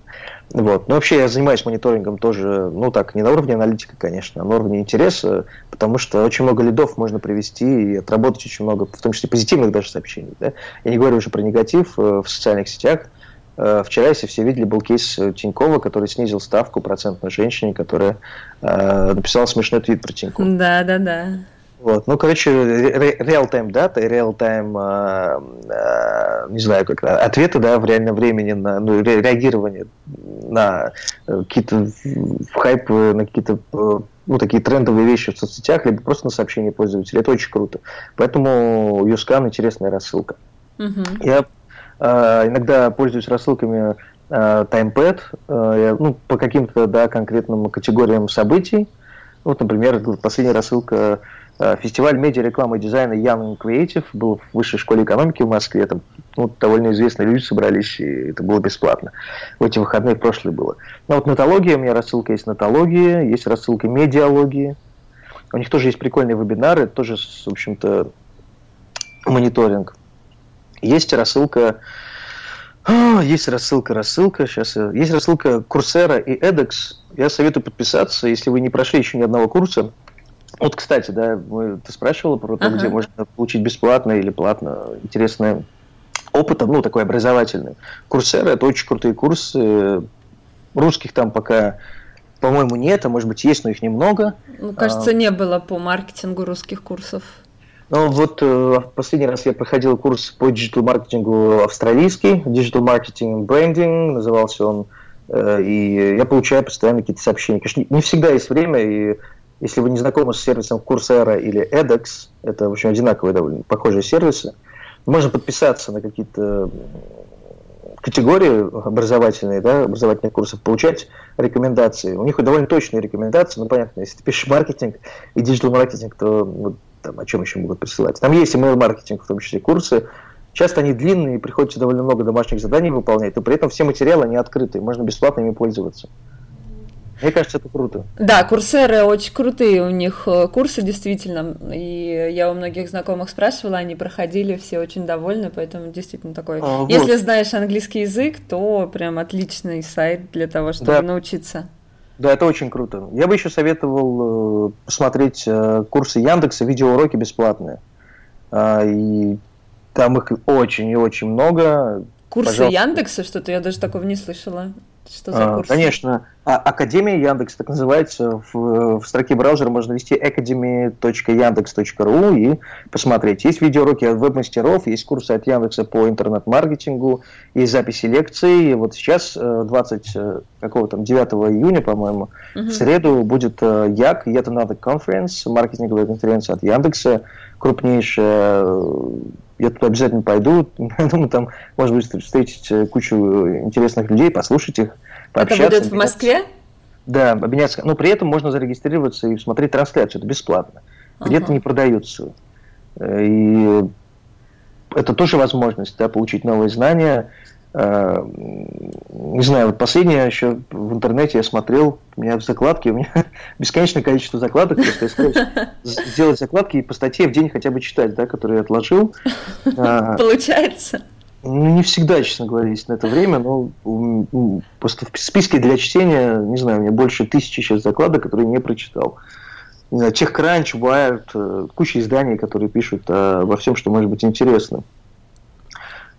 Вот. Но вообще я занимаюсь мониторингом тоже, ну так, не на уровне аналитика, конечно, а на уровне интереса, потому что очень много лидов можно привести и отработать очень много, в том числе позитивных даже сообщений. Да? Я не говорю уже про негатив э, в социальных сетях, вчера, если все видели, был кейс Тинькова, который снизил ставку процентной женщине, которая э, написала смешной твит про Тинькова.
Да, да, да.
Вот. Ну, короче, real-time дата real-time, э, э, не знаю, как ответы, да, в реальном времени на ну, реагирование на какие-то хайпы, на какие-то ну, такие трендовые вещи в соцсетях, либо просто на сообщения пользователей. Это очень круто. Поэтому Юскан интересная рассылка. Угу. Я Э, иногда пользуюсь рассылками э, TimePad э, ну, по каким-то да, конкретным категориям событий. Вот, например, последняя рассылка фестиваль медиа, рекламы и дизайна Young Creative был в высшей школе экономики в Москве. Там ну, довольно известные люди собрались, и это было бесплатно. В эти выходные прошлые было. Но вот натология, у меня рассылка есть натология, есть рассылка медиалогии. У них тоже есть прикольные вебинары, тоже, в общем-то, мониторинг. Есть рассылка, а, есть рассылка, рассылка, сейчас есть рассылка Курсера и edX. Я советую подписаться, если вы не прошли еще ни одного курса. Вот, кстати, да, мы, ты спрашивала про то, ага. где можно получить бесплатно или платно интересное опыт, ну, такой образовательный. Курсера – это очень крутые курсы. Русских там пока, по-моему, нет, а может быть, есть, но их немного.
Ну, кажется, а... не было по маркетингу русских курсов.
Ну вот э, последний раз я проходил курс по диджитал-маркетингу австралийский, Digital and Branding, назывался он, э, и я получаю постоянно какие-то сообщения. Конечно, не всегда есть время, и если вы не знакомы с сервисом Coursera или edX, это, в общем, одинаковые довольно похожие сервисы, можно подписаться на какие-то категории образовательные, да, образовательных курсов, получать рекомендации. У них довольно точные рекомендации, ну, понятно, если ты пишешь маркетинг и digital-маркетинг, то вот, там, о чем еще могут присылать. Там есть email-маркетинг, в том числе курсы. Часто они длинные, приходится довольно много домашних заданий выполнять, но при этом все материалы они открыты, можно бесплатно ими пользоваться. Мне кажется, это круто.
Да, Coursera очень крутые, у них э, курсы действительно, и я у многих знакомых спрашивала, они проходили, все очень довольны, поэтому действительно такой. А, вот. Если знаешь английский язык, то прям отличный сайт для того, чтобы да. научиться.
Да, это очень круто. Я бы еще советовал э, посмотреть э, курсы Яндекса, видеоуроки бесплатные. Э, и Там их очень и очень много.
Курсы Пожалуйста. Яндекса, что-то я даже такого не слышала. Что за
а, курсы? Конечно. А, Академия Яндекс, так называется. В, в строке браузера можно ввести academy.yandex.ru и посмотреть. Есть видеоуроки от веб-мастеров, есть курсы от Яндекса по интернет-маркетингу, есть записи лекций. И вот сейчас, 20, э, э, какого там, 9 июня, по-моему, угу. в среду будет э, ЯК, Yet Another Conference, маркетинговая конференция от Яндекса, крупнейшая я туда обязательно пойду. <laughs> Я думаю, там, может быть, встретить э, кучу интересных людей, послушать их,
пообщаться. Это будет в Москве?
Да, обменяться. Но при этом можно зарегистрироваться и смотреть трансляцию. Это бесплатно. Где-то ага. не продаются. Э, и это тоже возможность да, получить новые знания. Э, не знаю, вот последнее еще в интернете я смотрел, у меня в закладке, у меня <laughs> бесконечное количество закладок, просто я сделать закладки и по статье в день хотя бы читать, да, которые я отложил.
А, <laughs> Получается?
Ну, не всегда, честно говоря, есть на это время, но просто в списке для чтения, не знаю, у меня больше тысячи сейчас закладок, которые не прочитал. TechCrunch, Wired, э, куча изданий, которые пишут обо всем, что может быть интересным.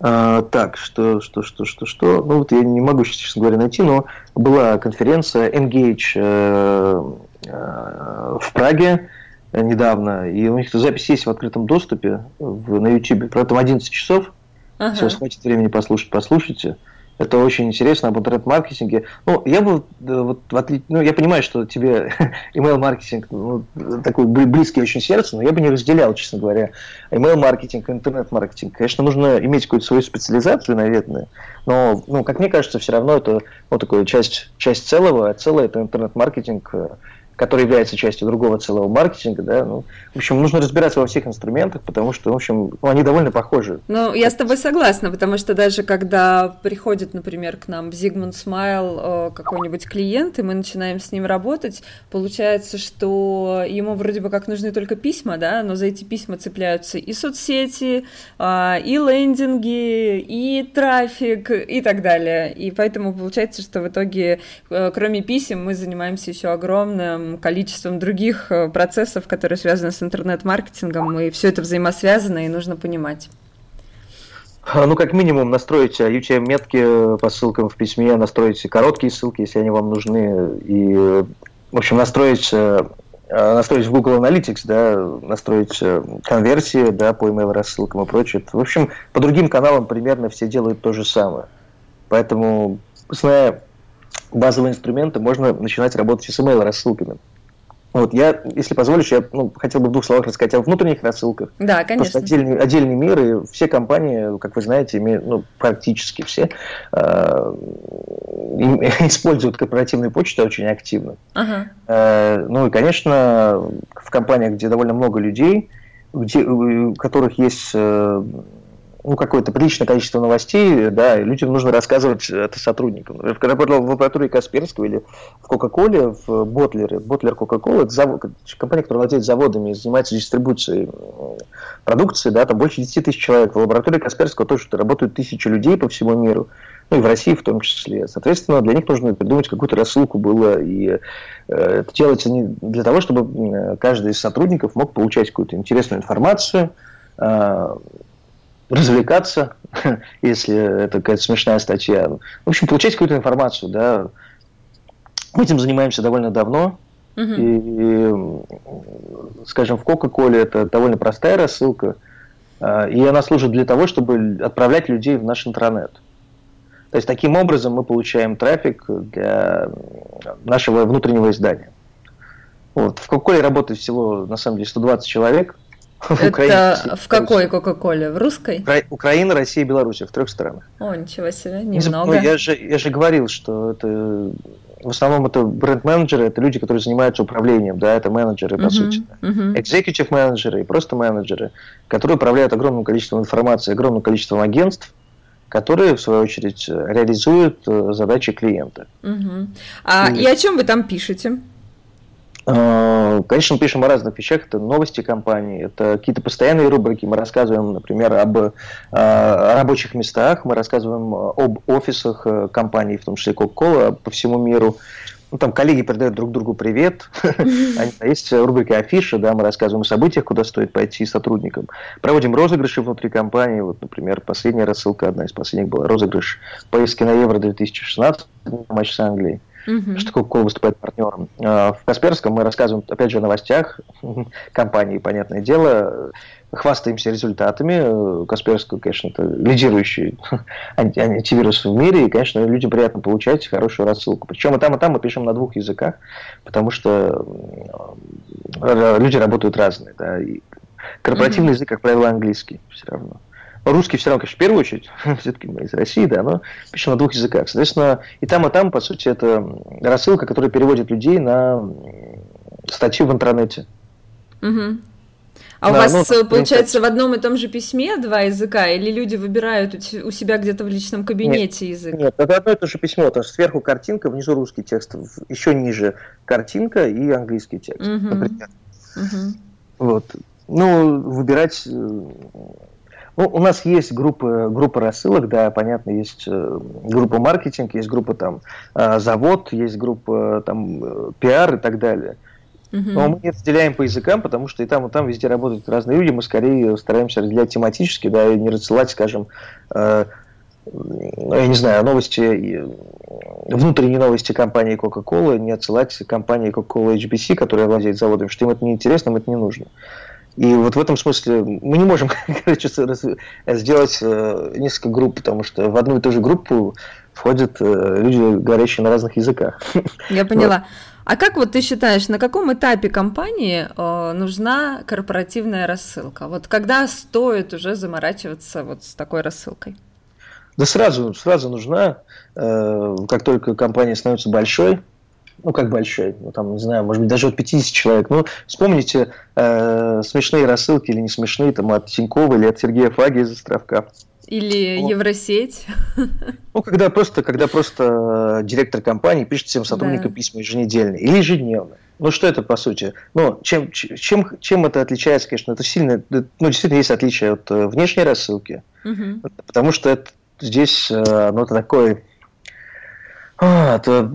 А, так, что, что, что, что, что. Ну вот я не могу сейчас, честно говоря, найти, но была конференция Engage э, э, в Праге недавно, и у них запись есть в открытом доступе в, на YouTube. Про это 11 часов. Ага. Если у вас хватит времени послушать, послушайте. Это очень интересно об интернет-маркетинге. Ну, я бы, вот, в отли... ну, я понимаю, что тебе <laughs> email-маркетинг ну, такой близкий очень сердцу, но я бы не разделял, честно говоря, email-маркетинг и интернет-маркетинг. Конечно, нужно иметь какую-то свою специализацию, наверное, но, ну, как мне кажется, все равно это вот такая часть, часть целого, а целое это интернет-маркетинг э, который является частью другого целого маркетинга, да, ну, в общем, нужно разбираться во всех инструментах, потому что, в общем, ну, они довольно похожи.
Ну, я с тобой согласна, потому что даже когда приходит, например, к нам Zigmund Smile э, какой-нибудь клиент, и мы начинаем с ним работать, получается, что ему вроде бы как нужны только письма, да, но за эти письма цепляются и соцсети, а, и лендинги, и трафик, и так далее. И поэтому получается, что в итоге, э, кроме писем, мы занимаемся еще огромным количеством других э, процессов, которые связаны с интернет-маркетингом, и все это взаимосвязано, и нужно понимать.
А, ну, как минимум, настроить UTM-метки по ссылкам в письме, настроить короткие ссылки, если они вам нужны, и, в общем, настроить э, настроить в Google Analytics, да, настроить э, конверсии да, по email рассылкам и прочее. В общем, по другим каналам примерно все делают то же самое. Поэтому, зная базовые инструменты, можно начинать работать с email рассылками. Вот я, если позволишь, я ну, хотел бы в двух словах рассказать о внутренних рассылках.
Да, конечно. Просто
отдельный, отдельный мир, и все компании, как вы знаете, имеют, ну, практически все э, <laughs> используют корпоративную почту очень активно. Ага. Э, ну и, конечно, в компаниях, где довольно много людей, где, у которых есть э, ну, какое-то приличное количество новостей, да, и людям нужно рассказывать это сотрудникам. Когда я работал в лаборатории Касперского или в Кока-Коле, в Ботлере, Ботлер Кока-Кола, это завод, компания, которая владеет заводами и занимается дистрибуцией продукции, да, там больше 10 тысяч человек. В лаборатории Касперского тоже работают тысячи людей по всему миру, ну и в России в том числе. Соответственно, для них нужно придумать какую-то рассылку было, и э, это делается не для того, чтобы каждый из сотрудников мог получать какую-то интересную информацию, э, развлекаться, <laughs> если это какая-то смешная статья. В общем, получать какую-то информацию, да. Мы этим занимаемся довольно давно. Uh-huh. И, скажем, в Кока-Коле это довольно простая рассылка, а, и она служит для того, чтобы отправлять людей в наш интернет. То есть таким образом мы получаем трафик для нашего внутреннего издания. Вот. В Кока-Коле работает всего, на самом деле, 120 человек.
Это в какой Кока-Коле? В русской?
Украина, Россия, Беларусь, в трех странах.
О, ничего себе, немного.
Я, же, я же говорил, что это в основном это бренд-менеджеры, это люди, которые занимаются управлением, да, это менеджеры, по uh-huh, сути. Uh-huh. Executive менеджеры и просто менеджеры, которые управляют огромным количеством информации, огромным количеством агентств, которые, в свою очередь, реализуют э, задачи клиента.
Uh-huh. А, и... и о чем вы там пишете?
Э, конечно, мы пишем о разных вещах. Это новости компании, это какие-то постоянные рубрики. Мы рассказываем, например, об э, рабочих местах, мы рассказываем об офисах э, компании, в том числе Coca-Cola, по всему миру. ну, там коллеги передают друг другу привет. Есть рубрика афиша, да, мы рассказываем о событиях, куда стоит пойти сотрудникам. Проводим розыгрыши внутри компании. Вот, например, последняя рассылка, одна из последних была розыгрыш поездки на Евро 2016 матч с Англией. Uh-huh. Что такое Кола выступает партнером. А, в Касперском мы рассказываем, опять же, о новостях <laughs> компании, понятное дело, хвастаемся результатами. Касперского, конечно, это лидирующий <laughs> антивирус в мире, и, конечно, людям приятно получать хорошую рассылку. Причем и там, и там мы пишем на двух языках, потому что люди работают разные. Да, и корпоративный uh-huh. язык, как правило, английский все равно. Русский все равно, конечно, в первую очередь, <laughs> все-таки мы из России, да, но пишем на двух языках. Соответственно, и там, и там, по сути, это рассылка, которая переводит людей на статью в интернете.
Угу. А да, у вас, ну, получается, в одном и том же письме два языка, или люди выбирают у себя где-то в личном кабинете
нет,
язык?
Нет, это одно и то же письмо. То есть сверху картинка, внизу русский текст, еще ниже картинка и английский текст, угу. например. Угу. Вот. Ну, выбирать э, ну, у нас есть группа, группа рассылок, да, понятно, есть э, группа маркетинг, есть группа там э, завод, есть группа там э, пиар и так далее. Но мы не разделяем по языкам, потому что и там, и там везде работают разные люди. Мы скорее стараемся разделять тематически, да, и не рассылать, скажем, э, я не знаю, новости, внутренние новости компании Coca-Cola, не отсылать компании Coca-Cola HBC, которая владеет заводом, что им это не интересно, им это не нужно. И вот в этом смысле мы не можем <laughs> короче, сделать э, несколько групп, потому что в одну и ту же группу входят э, люди, говорящие на разных языках. <laughs>
Я поняла. Вот. А как вот ты считаешь, на каком этапе компании э, нужна корпоративная рассылка? Вот когда стоит уже заморачиваться вот с такой рассылкой?
Да сразу, сразу нужна, э, как только компания становится большой, ну, как большой, ну, там, не знаю, может быть, даже от 50 человек. Ну, вспомните э, смешные рассылки или не смешные, там, от Тинькова или от Сергея Фаги из Островка.
Или вот. Евросеть.
Ну, когда просто, когда просто э, директор компании пишет всем сотрудникам да. письма еженедельно или ежедневно. Ну, что это по сути? Ну, чем, чем, чем это отличается, конечно, это сильно, ну, действительно есть отличие от э, внешней рассылки, угу. потому что это, здесь, э, ну, это такой а, это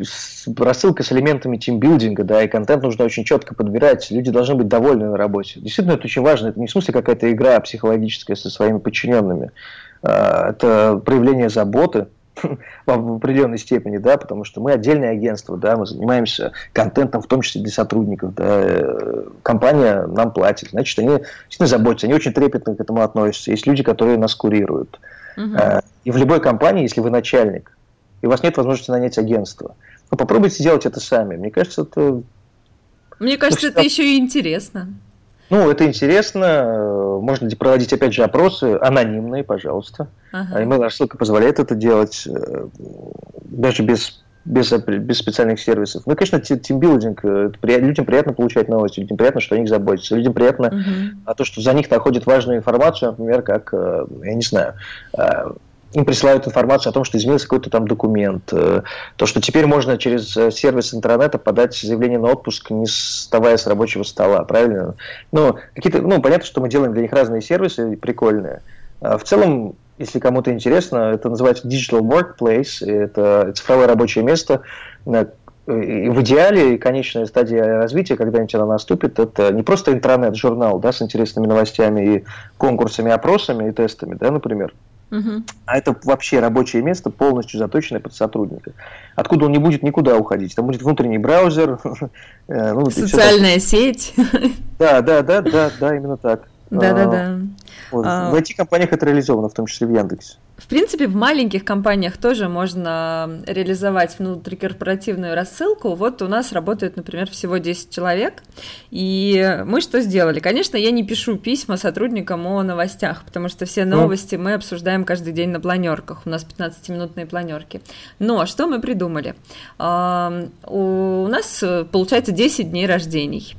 рассылка с элементами тимбилдинга, да, и контент нужно очень четко подбирать. Люди должны быть довольны на работе. Действительно, это очень важно. Это не в смысле какая-то игра психологическая со своими подчиненными. А, это проявление заботы <laughs> в определенной степени, да, потому что мы отдельное агентство, да, мы занимаемся контентом, в том числе для сотрудников, да, компания нам платит, значит, они действительно заботятся, они очень трепетно к этому относятся. Есть люди, которые нас курируют. Угу. И в любой компании, если вы начальник, и у вас нет возможности нанять агентство. Ну, попробуйте сделать это сами. Мне кажется, это...
Мне кажется, это еще и интересно.
Ну, это интересно. Можно проводить, опять же, опросы анонимные, пожалуйста. Ага. Email рассылка позволяет это делать э, даже без, без, без специальных сервисов. Ну, конечно, тимбилдинг. Э, людям приятно получать новости, людям приятно, что о них заботятся. Людям приятно угу. то, что за них находят важную информацию, например, как, э, я не знаю, им присылают информацию о том, что изменился какой-то там документ, э, то, что теперь можно через э, сервис интернета подать заявление на отпуск, не вставая с рабочего стола, правильно? Ну, какие-то, ну, понятно, что мы делаем для них разные сервисы прикольные. А в целом, если кому-то интересно, это называется Digital Workplace, это цифровое рабочее место, и в идеале конечная стадия развития, когда-нибудь она наступит, это не просто интернет-журнал да, с интересными новостями и конкурсами, опросами и тестами, да, например, Угу. А это вообще рабочее место, полностью заточенное под сотрудника. Откуда он не будет никуда уходить. Там будет внутренний браузер. <laughs>
Э, ну, Социальная сеть.
Да, да, да, да, да, именно так.
Да, да, да.
Вот. А... В IT-компаниях это реализовано, в том числе в Яндексе.
В принципе, в маленьких компаниях тоже можно реализовать внутрикорпоративную рассылку. Вот у нас работает, например, всего 10 человек. И мы что сделали? Конечно, я не пишу письма сотрудникам о новостях, потому что все ну. новости мы обсуждаем каждый день на планерках. У нас 15-минутные планерки. Но что мы придумали? У нас получается 10 дней рождений.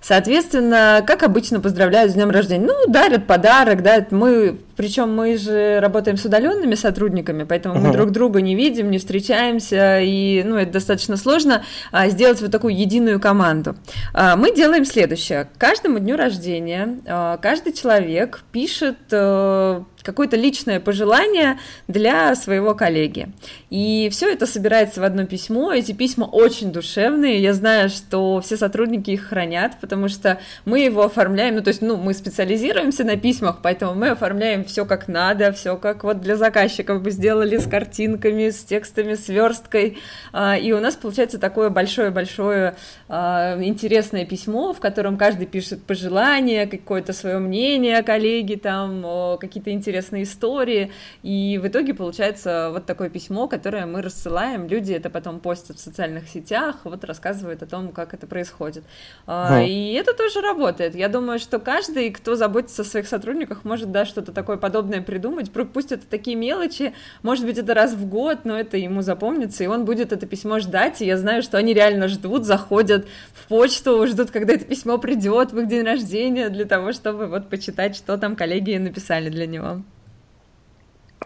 Соответственно, как обычно поздравляют с днем рождения? Ну, дарят подарок, да, мы причем мы же работаем с удаленными сотрудниками, поэтому uh-huh. мы друг друга не видим, не встречаемся, и ну, это достаточно сложно а, сделать вот такую единую команду. А, мы делаем следующее. Каждому дню рождения а, каждый человек пишет а, какое-то личное пожелание для своего коллеги. И все это собирается в одно письмо. Эти письма очень душевные. Я знаю, что все сотрудники их хранят, потому что мы его оформляем. Ну, то есть, ну, мы специализируемся на письмах, поэтому мы оформляем все как надо, все как вот для заказчиков бы сделали с картинками, с текстами, с версткой. А, и у нас получается такое большое-большое а, интересное письмо, в котором каждый пишет пожелания, какое-то свое мнение о коллеге, там, какие-то интересные истории, и в итоге получается вот такое письмо, которое мы рассылаем, люди это потом постят в социальных сетях, вот рассказывают о том, как это происходит. Mm. И это тоже работает. Я думаю, что каждый, кто заботится о своих сотрудниках, может, да, что-то такое подобное придумать, пусть это такие мелочи, может быть, это раз в год, но это ему запомнится, и он будет это письмо ждать, и я знаю, что они реально ждут, заходят в почту, ждут, когда это письмо придет в их день рождения, для того, чтобы вот почитать, что там коллеги написали для него.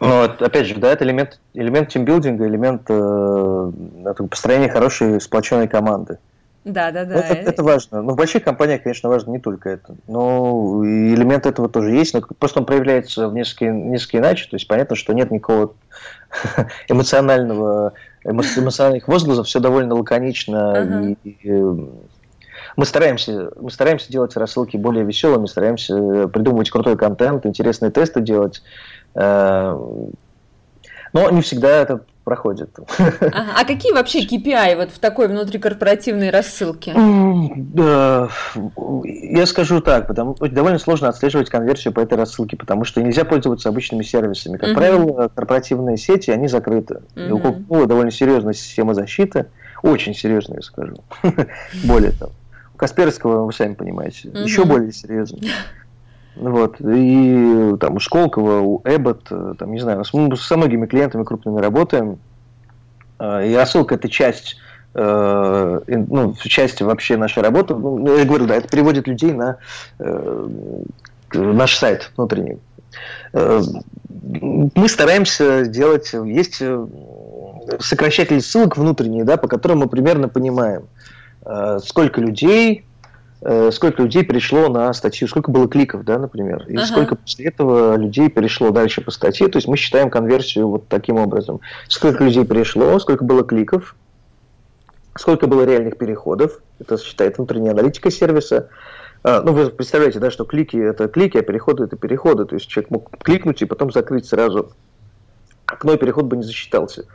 Ну, вот, опять же, да, это элемент, элемент тимбилдинга, элемент э, построения хорошей сплоченной команды.
Да, да, да.
Это, это важно. Ну, в больших компаниях, конечно, важно не только это. Но элемент этого тоже есть, но просто он проявляется в несколько, несколько иначе. То есть понятно, что нет никакого <laughs> эмоционального, эмоциональных возгласов, все довольно лаконично. Ага. И, и, мы стараемся, мы стараемся делать рассылки более веселыми, стараемся придумывать крутой контент, интересные тесты делать. Э, но не всегда это проходит.
Ага. А какие вообще KPI вот в такой внутрикорпоративной рассылке?
Я скажу так, потому что довольно сложно отслеживать конверсию по этой рассылке, потому что нельзя пользоваться обычными сервисами. Как uh правило, корпоративные сети, они закрыты. uh И у Coca-Cola довольно серьезная система защиты, очень серьезная, я скажу. <laughs> более того. У Касперского, вы сами понимаете, uh еще более серьезная. Вот. И там у Школкова, у Эббот, там, не знаю, мы со многими клиентами крупными работаем. А, и рассылка – это часть э, ну, часть вообще нашей работы. Ну, я говорю, да, это переводит людей на э, наш сайт внутренний. Э, мы стараемся делать, есть сокращатели ссылок внутренние, да, по которым мы примерно понимаем, сколько людей Э, сколько людей перешло на статью, сколько было кликов, да, например, и ага. сколько после этого людей перешло дальше по статье. То есть мы считаем конверсию вот таким образом. Сколько людей перешло, сколько было кликов, сколько было реальных переходов, это считает внутренняя аналитика сервиса. А, ну, вы представляете, да, что клики – это клики, а переходы – это переходы. То есть человек мог кликнуть и потом закрыть сразу окно, и переход бы не засчитался.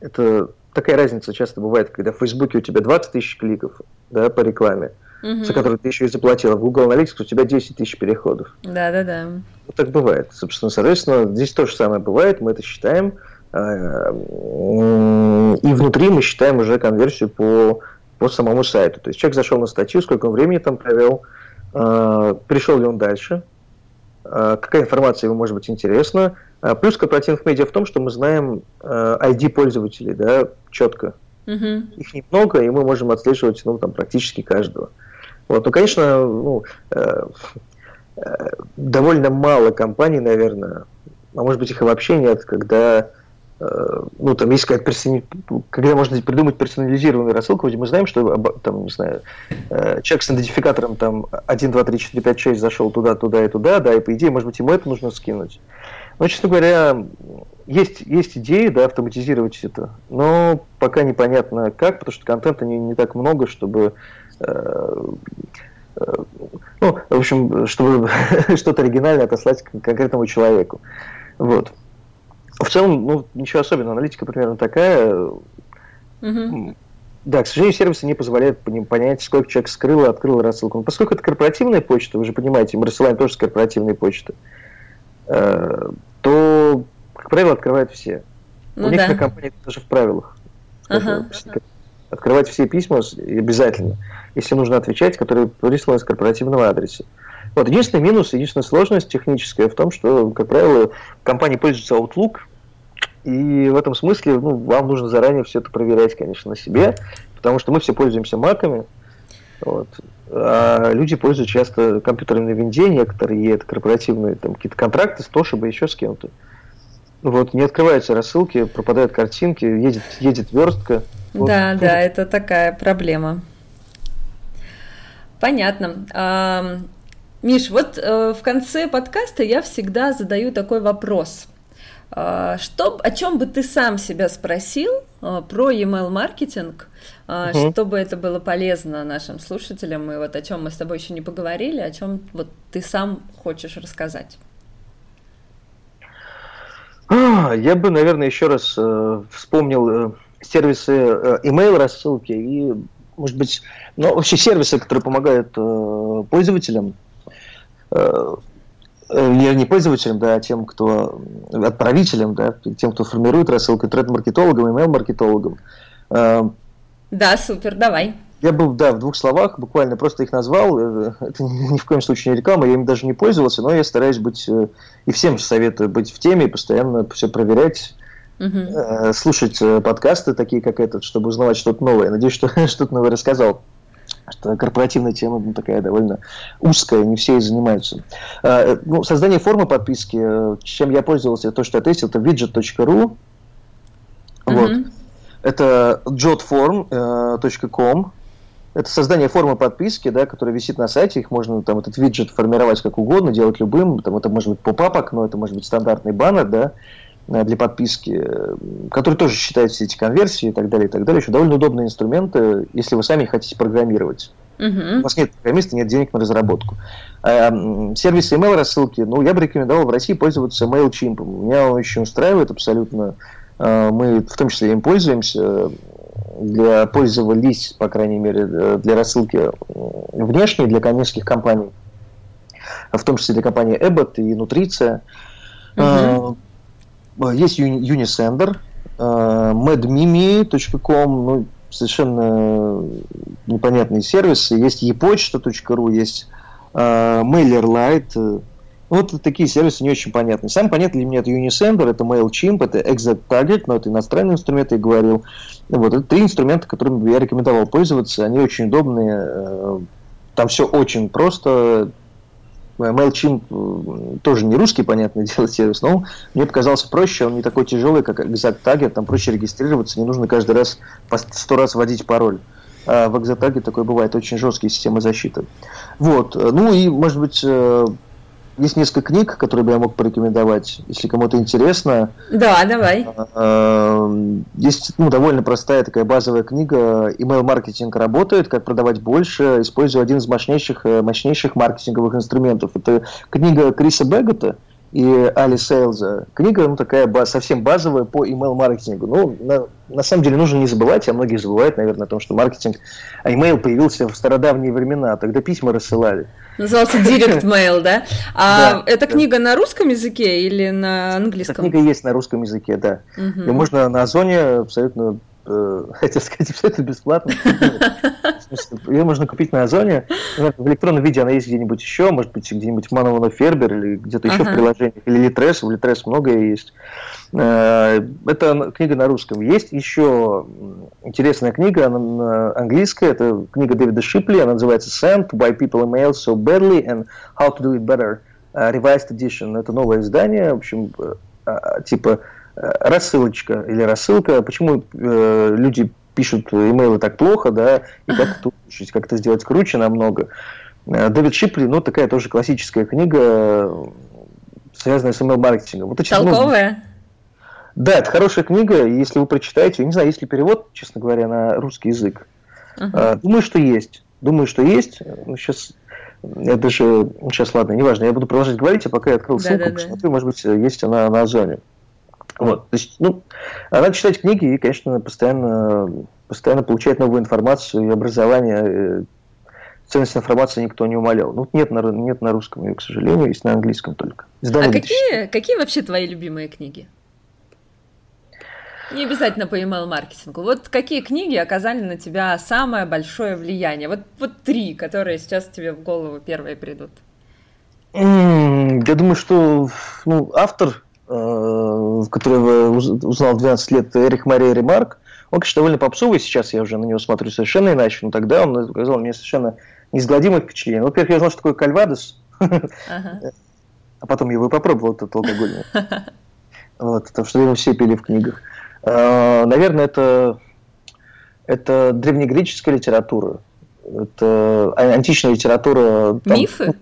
Это такая разница часто бывает, когда в Фейсбуке у тебя 20 тысяч кликов да, по рекламе, угу. за который ты еще и заплатила. В Google Analytics у тебя 10 тысяч переходов.
Да-да-да.
Вот так бывает. Собственно, соответственно, здесь то же самое бывает, мы это считаем. А, и внутри мы считаем уже конверсию по, по самому сайту. То есть человек зашел на статью, сколько он времени там провел, а, пришел ли он дальше, а, какая информация ему может быть интересна. Плюс корпоративных медиа в том, что мы знаем ID пользователей да, четко. Угу. Их немного, и мы можем отслеживать ну, там, практически каждого. Вот, ну, конечно, ну, э, э, довольно мало компаний, наверное, а может быть их и вообще нет, когда э, ну, там есть какая-то персони... когда можно придумать персонализированную рассылку, где мы знаем, что там, не знаю, э, человек с идентификатором там 1, 2, 3, 4, 5, 6 зашел туда, туда и туда, да, и по идее, может быть, ему это нужно скинуть. Но, честно говоря, есть, есть идеи, да, автоматизировать это, но пока непонятно как, потому что контента не, не так много, чтобы ну, в общем, чтобы <laughs> что-то оригинальное отослать конкретному человеку. Вот. В целом, ну, ничего особенного. Аналитика примерно такая. Угу. Да, к сожалению, сервисы не позволяют понять, сколько человек скрыл и открыл рассылку. Но поскольку это корпоративная почта, вы же понимаете, мы рассылаем тоже с корпоративной почты, э, то, как правило, открывают все. Ну, У да. некоторых компаний даже в правилах. Ага. Открывать все письма обязательно если нужно отвечать, которые присланы с корпоративного адреса. Вот. Единственный минус, единственная сложность техническая в том, что, как правило, компания пользуется Outlook, и в этом смысле ну, вам нужно заранее все это проверять, конечно, на себе, потому что мы все пользуемся маками, Вот. А люди пользуются часто компьютерами на винде, некоторые это корпоративные там какие-то контракты с Тошиба, еще с кем-то. Вот, не открываются рассылки, пропадают картинки, едет, едет верстка.
Вот. Да, да, это такая проблема. Понятно. А, Миш, вот э, в конце подкаста я всегда задаю такой вопрос. А, что, о чем бы ты сам себя спросил а, про email маркетинг, угу. чтобы это было полезно нашим слушателям, и вот о чем мы с тобой еще не поговорили, о чем вот ты сам хочешь рассказать?
Я бы, наверное, еще раз э, вспомнил э, сервисы э, email рассылки и, может быть, ну, вообще сервисы, которые помогают э, пользователям, э, э не пользователям, да, а тем, кто отправителям, да, тем, кто формирует рассылку, тред-маркетологам, email-маркетологам.
Э, да, супер, давай.
Я был, да, в двух словах, буквально просто их назвал. Э, это ни в коем случае не реклама, я им даже не пользовался, но я стараюсь быть, э, и всем советую быть в теме, постоянно все проверять, угу. слушать подкасты такие, как этот, чтобы узнавать что-то новое. Надеюсь, что <laughs> что-то новое рассказал что корпоративная тема ну, такая довольно узкая, не все и занимаются. Ну, создание формы подписки, чем я пользовался, то, что я тестил, это widget.ru. Uh-huh. Вот. Это jotform.com. Это создание формы подписки, да, которая висит на сайте, их можно там этот виджет формировать как угодно, делать любым, там это может быть поп-ап окно, это может быть стандартный баннер, да, э, для подписки, э, который тоже считает все эти конверсии и так далее, и так далее. Еще довольно удобные инструменты, если вы сами хотите программировать. Uh-huh. У вас нет программиста, нет денег на разработку. А, сервис email рассылки, ну, я бы рекомендовал в России пользоваться MailChimp. Меня он очень устраивает абсолютно. А, мы в том числе им пользуемся для пользовались, по крайней мере, э, для рассылки внешней для коммерческих компаний, в том числе для компании Abbott и Nutricia. Uh-huh. Есть Unisender, madmimi.com, ну, совершенно непонятные сервисы. Есть epochta.ru, есть MailerLite, вот такие сервисы не очень понятны. Сам понятно для меня это Unisender, это MailChimp, это ExactTarget, но это иностранные инструменты, я говорил. Вот, это три инструмента, которыми я рекомендовал пользоваться. Они очень удобные, э, там все очень просто. MailChimp э, тоже не русский, понятное <laughs> дело, сервис, но мне показался проще, он не такой тяжелый, как ExactTarget, там проще регистрироваться, не нужно каждый раз по сто раз вводить пароль. А в ExactTarget такое бывает, очень жесткие системы защиты. Вот, ну и, может быть, э, есть несколько книг, которые бы я мог порекомендовать, если кому-то интересно.
Да, давай.
А, есть ну, довольно простая такая базовая книга «Email-маркетинг работает. Как продавать больше, используя один из мощнейших, э, мощнейших маркетинговых инструментов». Это книга Криса Беггета и Али Сейлза. Книга ну, такая совсем базовая по email-маркетингу. Ну, на, на самом деле нужно не забывать, а многие забывают, наверное, о том, что маркетинг, а email появился в стародавние времена, тогда письма рассылали.
Назывался Direct Mail, да? А да, эта да. книга на русском языке или на английском?
Эта книга есть на русском языке, да. Угу. И можно на Озоне абсолютно э, <laughs> хотел сказать, абсолютно бесплатно. Ее <laughs> можно купить на Озоне. В электронном виде она есть где-нибудь еще, может быть, где-нибудь в Мановано Фербер или где-то еще в приложениях. Или Литрес, в Литрес многое есть. Э, это книга на русском. Есть еще интересная книга, она английская, это книга Дэвида Шипли, она называется Sent, Why People Email So Badly and How to Do It Better, э, Revised Edition. Это новое издание, в общем, э, типа рассылочка или рассылка. Почему люди пишут имейлы так плохо, да, и как это улучшить, как это сделать круче намного. Дэвид Шипли, ну, такая тоже классическая книга, связанная с email-маркетингом. Вот,
Толковая? Ну,
да, это хорошая книга, и если вы прочитаете, я не знаю, есть ли перевод, честно говоря, на русский язык. Uh-huh. Думаю, что есть. Думаю, что есть. Ну, сейчас я даже... Сейчас, ладно, неважно, я буду продолжать говорить, а пока я открыл ссылку, да, да, посмотрю, может быть, есть она на Озоне. Вот, то есть, ну, надо читать книги и, конечно, постоянно, постоянно получать новую информацию и образование. Э, ценность информации никто не умолял. Ну, нет на, нет на русском ее, к сожалению, есть на английском только.
Издание а какие, какие вообще твои любимые книги? Не обязательно по email-маркетингу. Вот какие книги оказали на тебя самое большое влияние? Вот, вот три, которые сейчас тебе в голову первые придут.
Я думаю, что ну, автор, которого узнал в 12 лет, Эрик Мария Ремарк, Он, конечно, довольно попсовый, сейчас я уже на него смотрю совершенно иначе, но тогда он оказал мне совершенно неизгладимое впечатление. Во-первых, я знал, что такое кальвадос, а потом его и попробовал, этот алкоголь. Вот, потому что его все пили в книгах. А, наверное, это, это древнегреческая литература. Это античная литература.
Там, Мифы?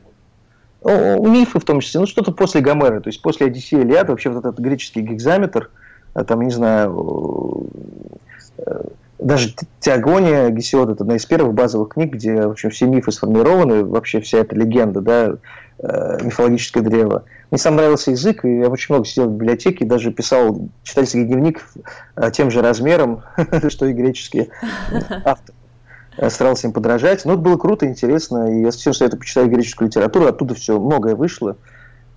Ну, мифы в том числе. Ну, что-то после Гомера. То есть после Одиссея Илиад, вообще вот этот греческий гигзаметр, а там, не знаю, э, даже Теогония Гесиод это одна из первых базовых книг, где в общем, все мифы сформированы, вообще вся эта легенда, да, э, мифологическое древо. Мне сам нравился язык, и я очень много сидел в библиотеке, даже писал читательский дневник э, тем же размером, <laughs> что и греческие <laughs> авторы. Старался им подражать. Но это было круто, интересно, и я совсем советую почитать греческую литературу, оттуда все многое вышло.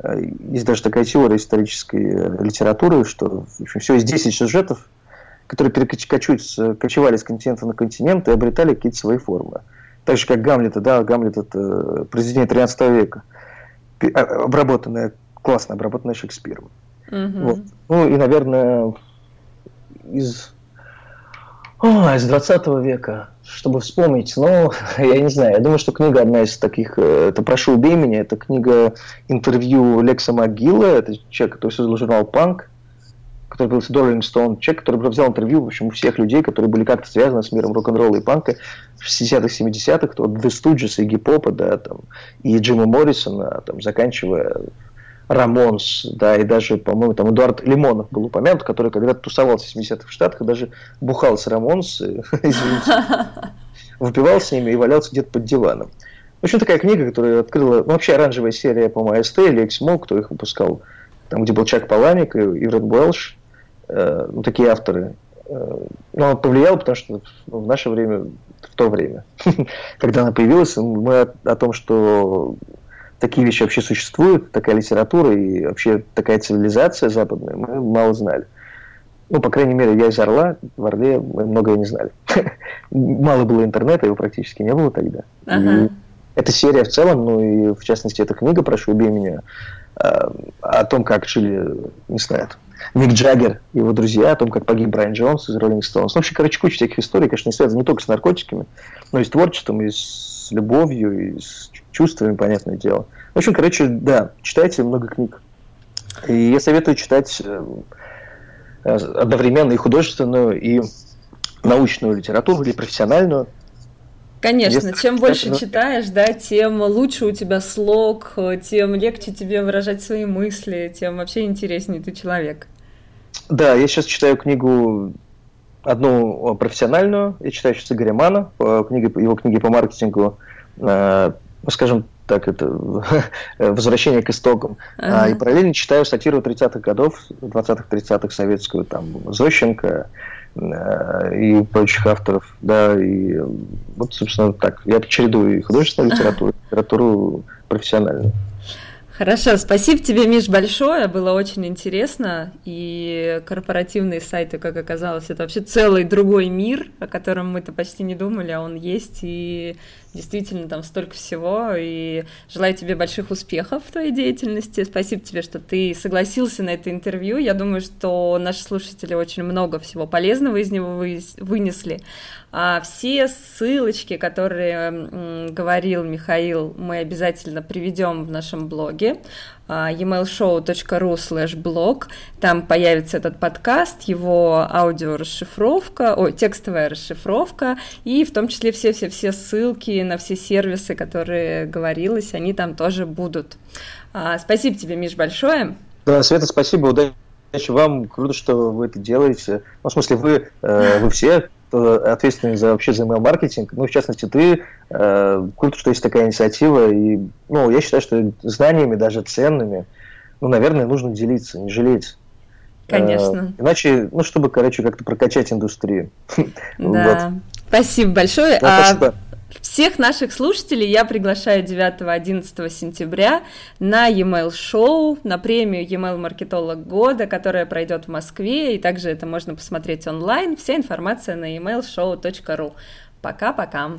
Э, есть даже такая теория исторической литературы, что в общем, всего есть 10 сюжетов, которые перекочуются, кочевали с континента на континент и обретали какие-то свои формы. Так же, как Гамлета, да, Гамлет – это произведение 13 века, а, обработанное, классно обработанное Шекспиром. Угу. Вот. Ну и, наверное, из, о, из 20 века, чтобы вспомнить, ну, <laughs> я не знаю, я думаю, что книга одна из таких, э, это «Прошу, убей меня», это книга интервью Лекса Могила, это человек, который создал журнал «Панк», который был Rolling Stone, человек, который взял интервью в общем, у всех людей, которые были как-то связаны с миром рок-н-ролла и панка в 60-х, 70-х, от The Stooges и Гипопа, да, там, и Джима Моррисона, там, заканчивая Рамонс, да, и даже, по-моему, там Эдуард Лимонов был упомянут, который когда-то тусовался в 70-х в Штатах, и даже бухал с Рамонс, <laughs> извините, выпивал с ними и валялся где-то под диваном. В общем, такая книга, которая открыла, ну, вообще оранжевая серия, по-моему, АСТ или Эксмо, кто их выпускал, там, где был Чак Паланик и Ивред Буэлш, э, ну, такие авторы. Э, но он повлиял, потому что ну, в наше время, в то время, <laughs> когда она появилась, мы о том, что такие вещи вообще существуют, такая литература и вообще такая цивилизация западная, мы мало знали. Ну, по крайней мере, я из Орла, в Орле мы многое не знали. <laughs> Мало было интернета, его практически не было тогда. Ага. эта серия в целом, ну и в частности эта книга «Прошу, убей меня», э, о том, как жили, не знаю, Мик Джаггер и его друзья, о том, как погиб Брайан Джонс из Rolling Stones. Ну, вообще, короче, куча всяких историй, конечно, не связаны не только с наркотиками, но и с творчеством, и с любовью, и с чувствами, понятное дело. В общем, короче, да, читайте много книг. И я советую читать э, одновременно и художественную, и научную литературу, или профессиональную.
Конечно, Если чем больше ну... читаешь, да, тем лучше у тебя слог, тем легче тебе выражать свои мысли, тем вообще интереснее ты человек.
Да, я сейчас читаю книгу одну профессиональную, я читаю сейчас Игоря Мана, книги, его книги по маркетингу, э, скажем так, это <laughs> «Возвращение к истокам». Ага. И параллельно читаю сатиру 30-х годов, 20-30-х советскую, там, Зощенко, Э, и прочих авторов, да, и вот, собственно, так. Я чередую и художественную литературу, и литературу профессиональную.
Хорошо, спасибо тебе, Миш, большое, было очень интересно, и корпоративные сайты, как оказалось, это вообще целый другой мир, о котором мы-то почти не думали, а он есть, и действительно там столько всего, и желаю тебе больших успехов в твоей деятельности. Спасибо тебе, что ты согласился на это интервью. Я думаю, что наши слушатели очень много всего полезного из него вынесли. А все ссылочки, которые говорил Михаил, мы обязательно приведем в нашем блоге emailshow.ru slash blog. Там появится этот подкаст, его аудиорасшифровка, ой, текстовая расшифровка, и в том числе все-все-все ссылки на все сервисы, которые говорилось, они там тоже будут. А, спасибо тебе, Миш, большое.
Да, Света, спасибо, удачи вам, круто, что вы это делаете. Ну, в смысле, вы, э, вы все ответственный за вообще за email-маркетинг, ну, в частности, ты, э, круто, что есть такая инициатива, и, ну, я считаю, что знаниями, даже ценными, ну, наверное, нужно делиться, не жалеть.
Конечно.
Э, иначе, ну, чтобы, короче, как-то прокачать индустрию. <laughs>
Да. Спасибо большое. Да, спасибо. Всех наших слушателей я приглашаю 9-11 сентября на e-mail шоу, на премию e-mail маркетолог года, которая пройдет в Москве, и также это можно посмотреть онлайн. Вся информация на emailshow.ru. Пока-пока.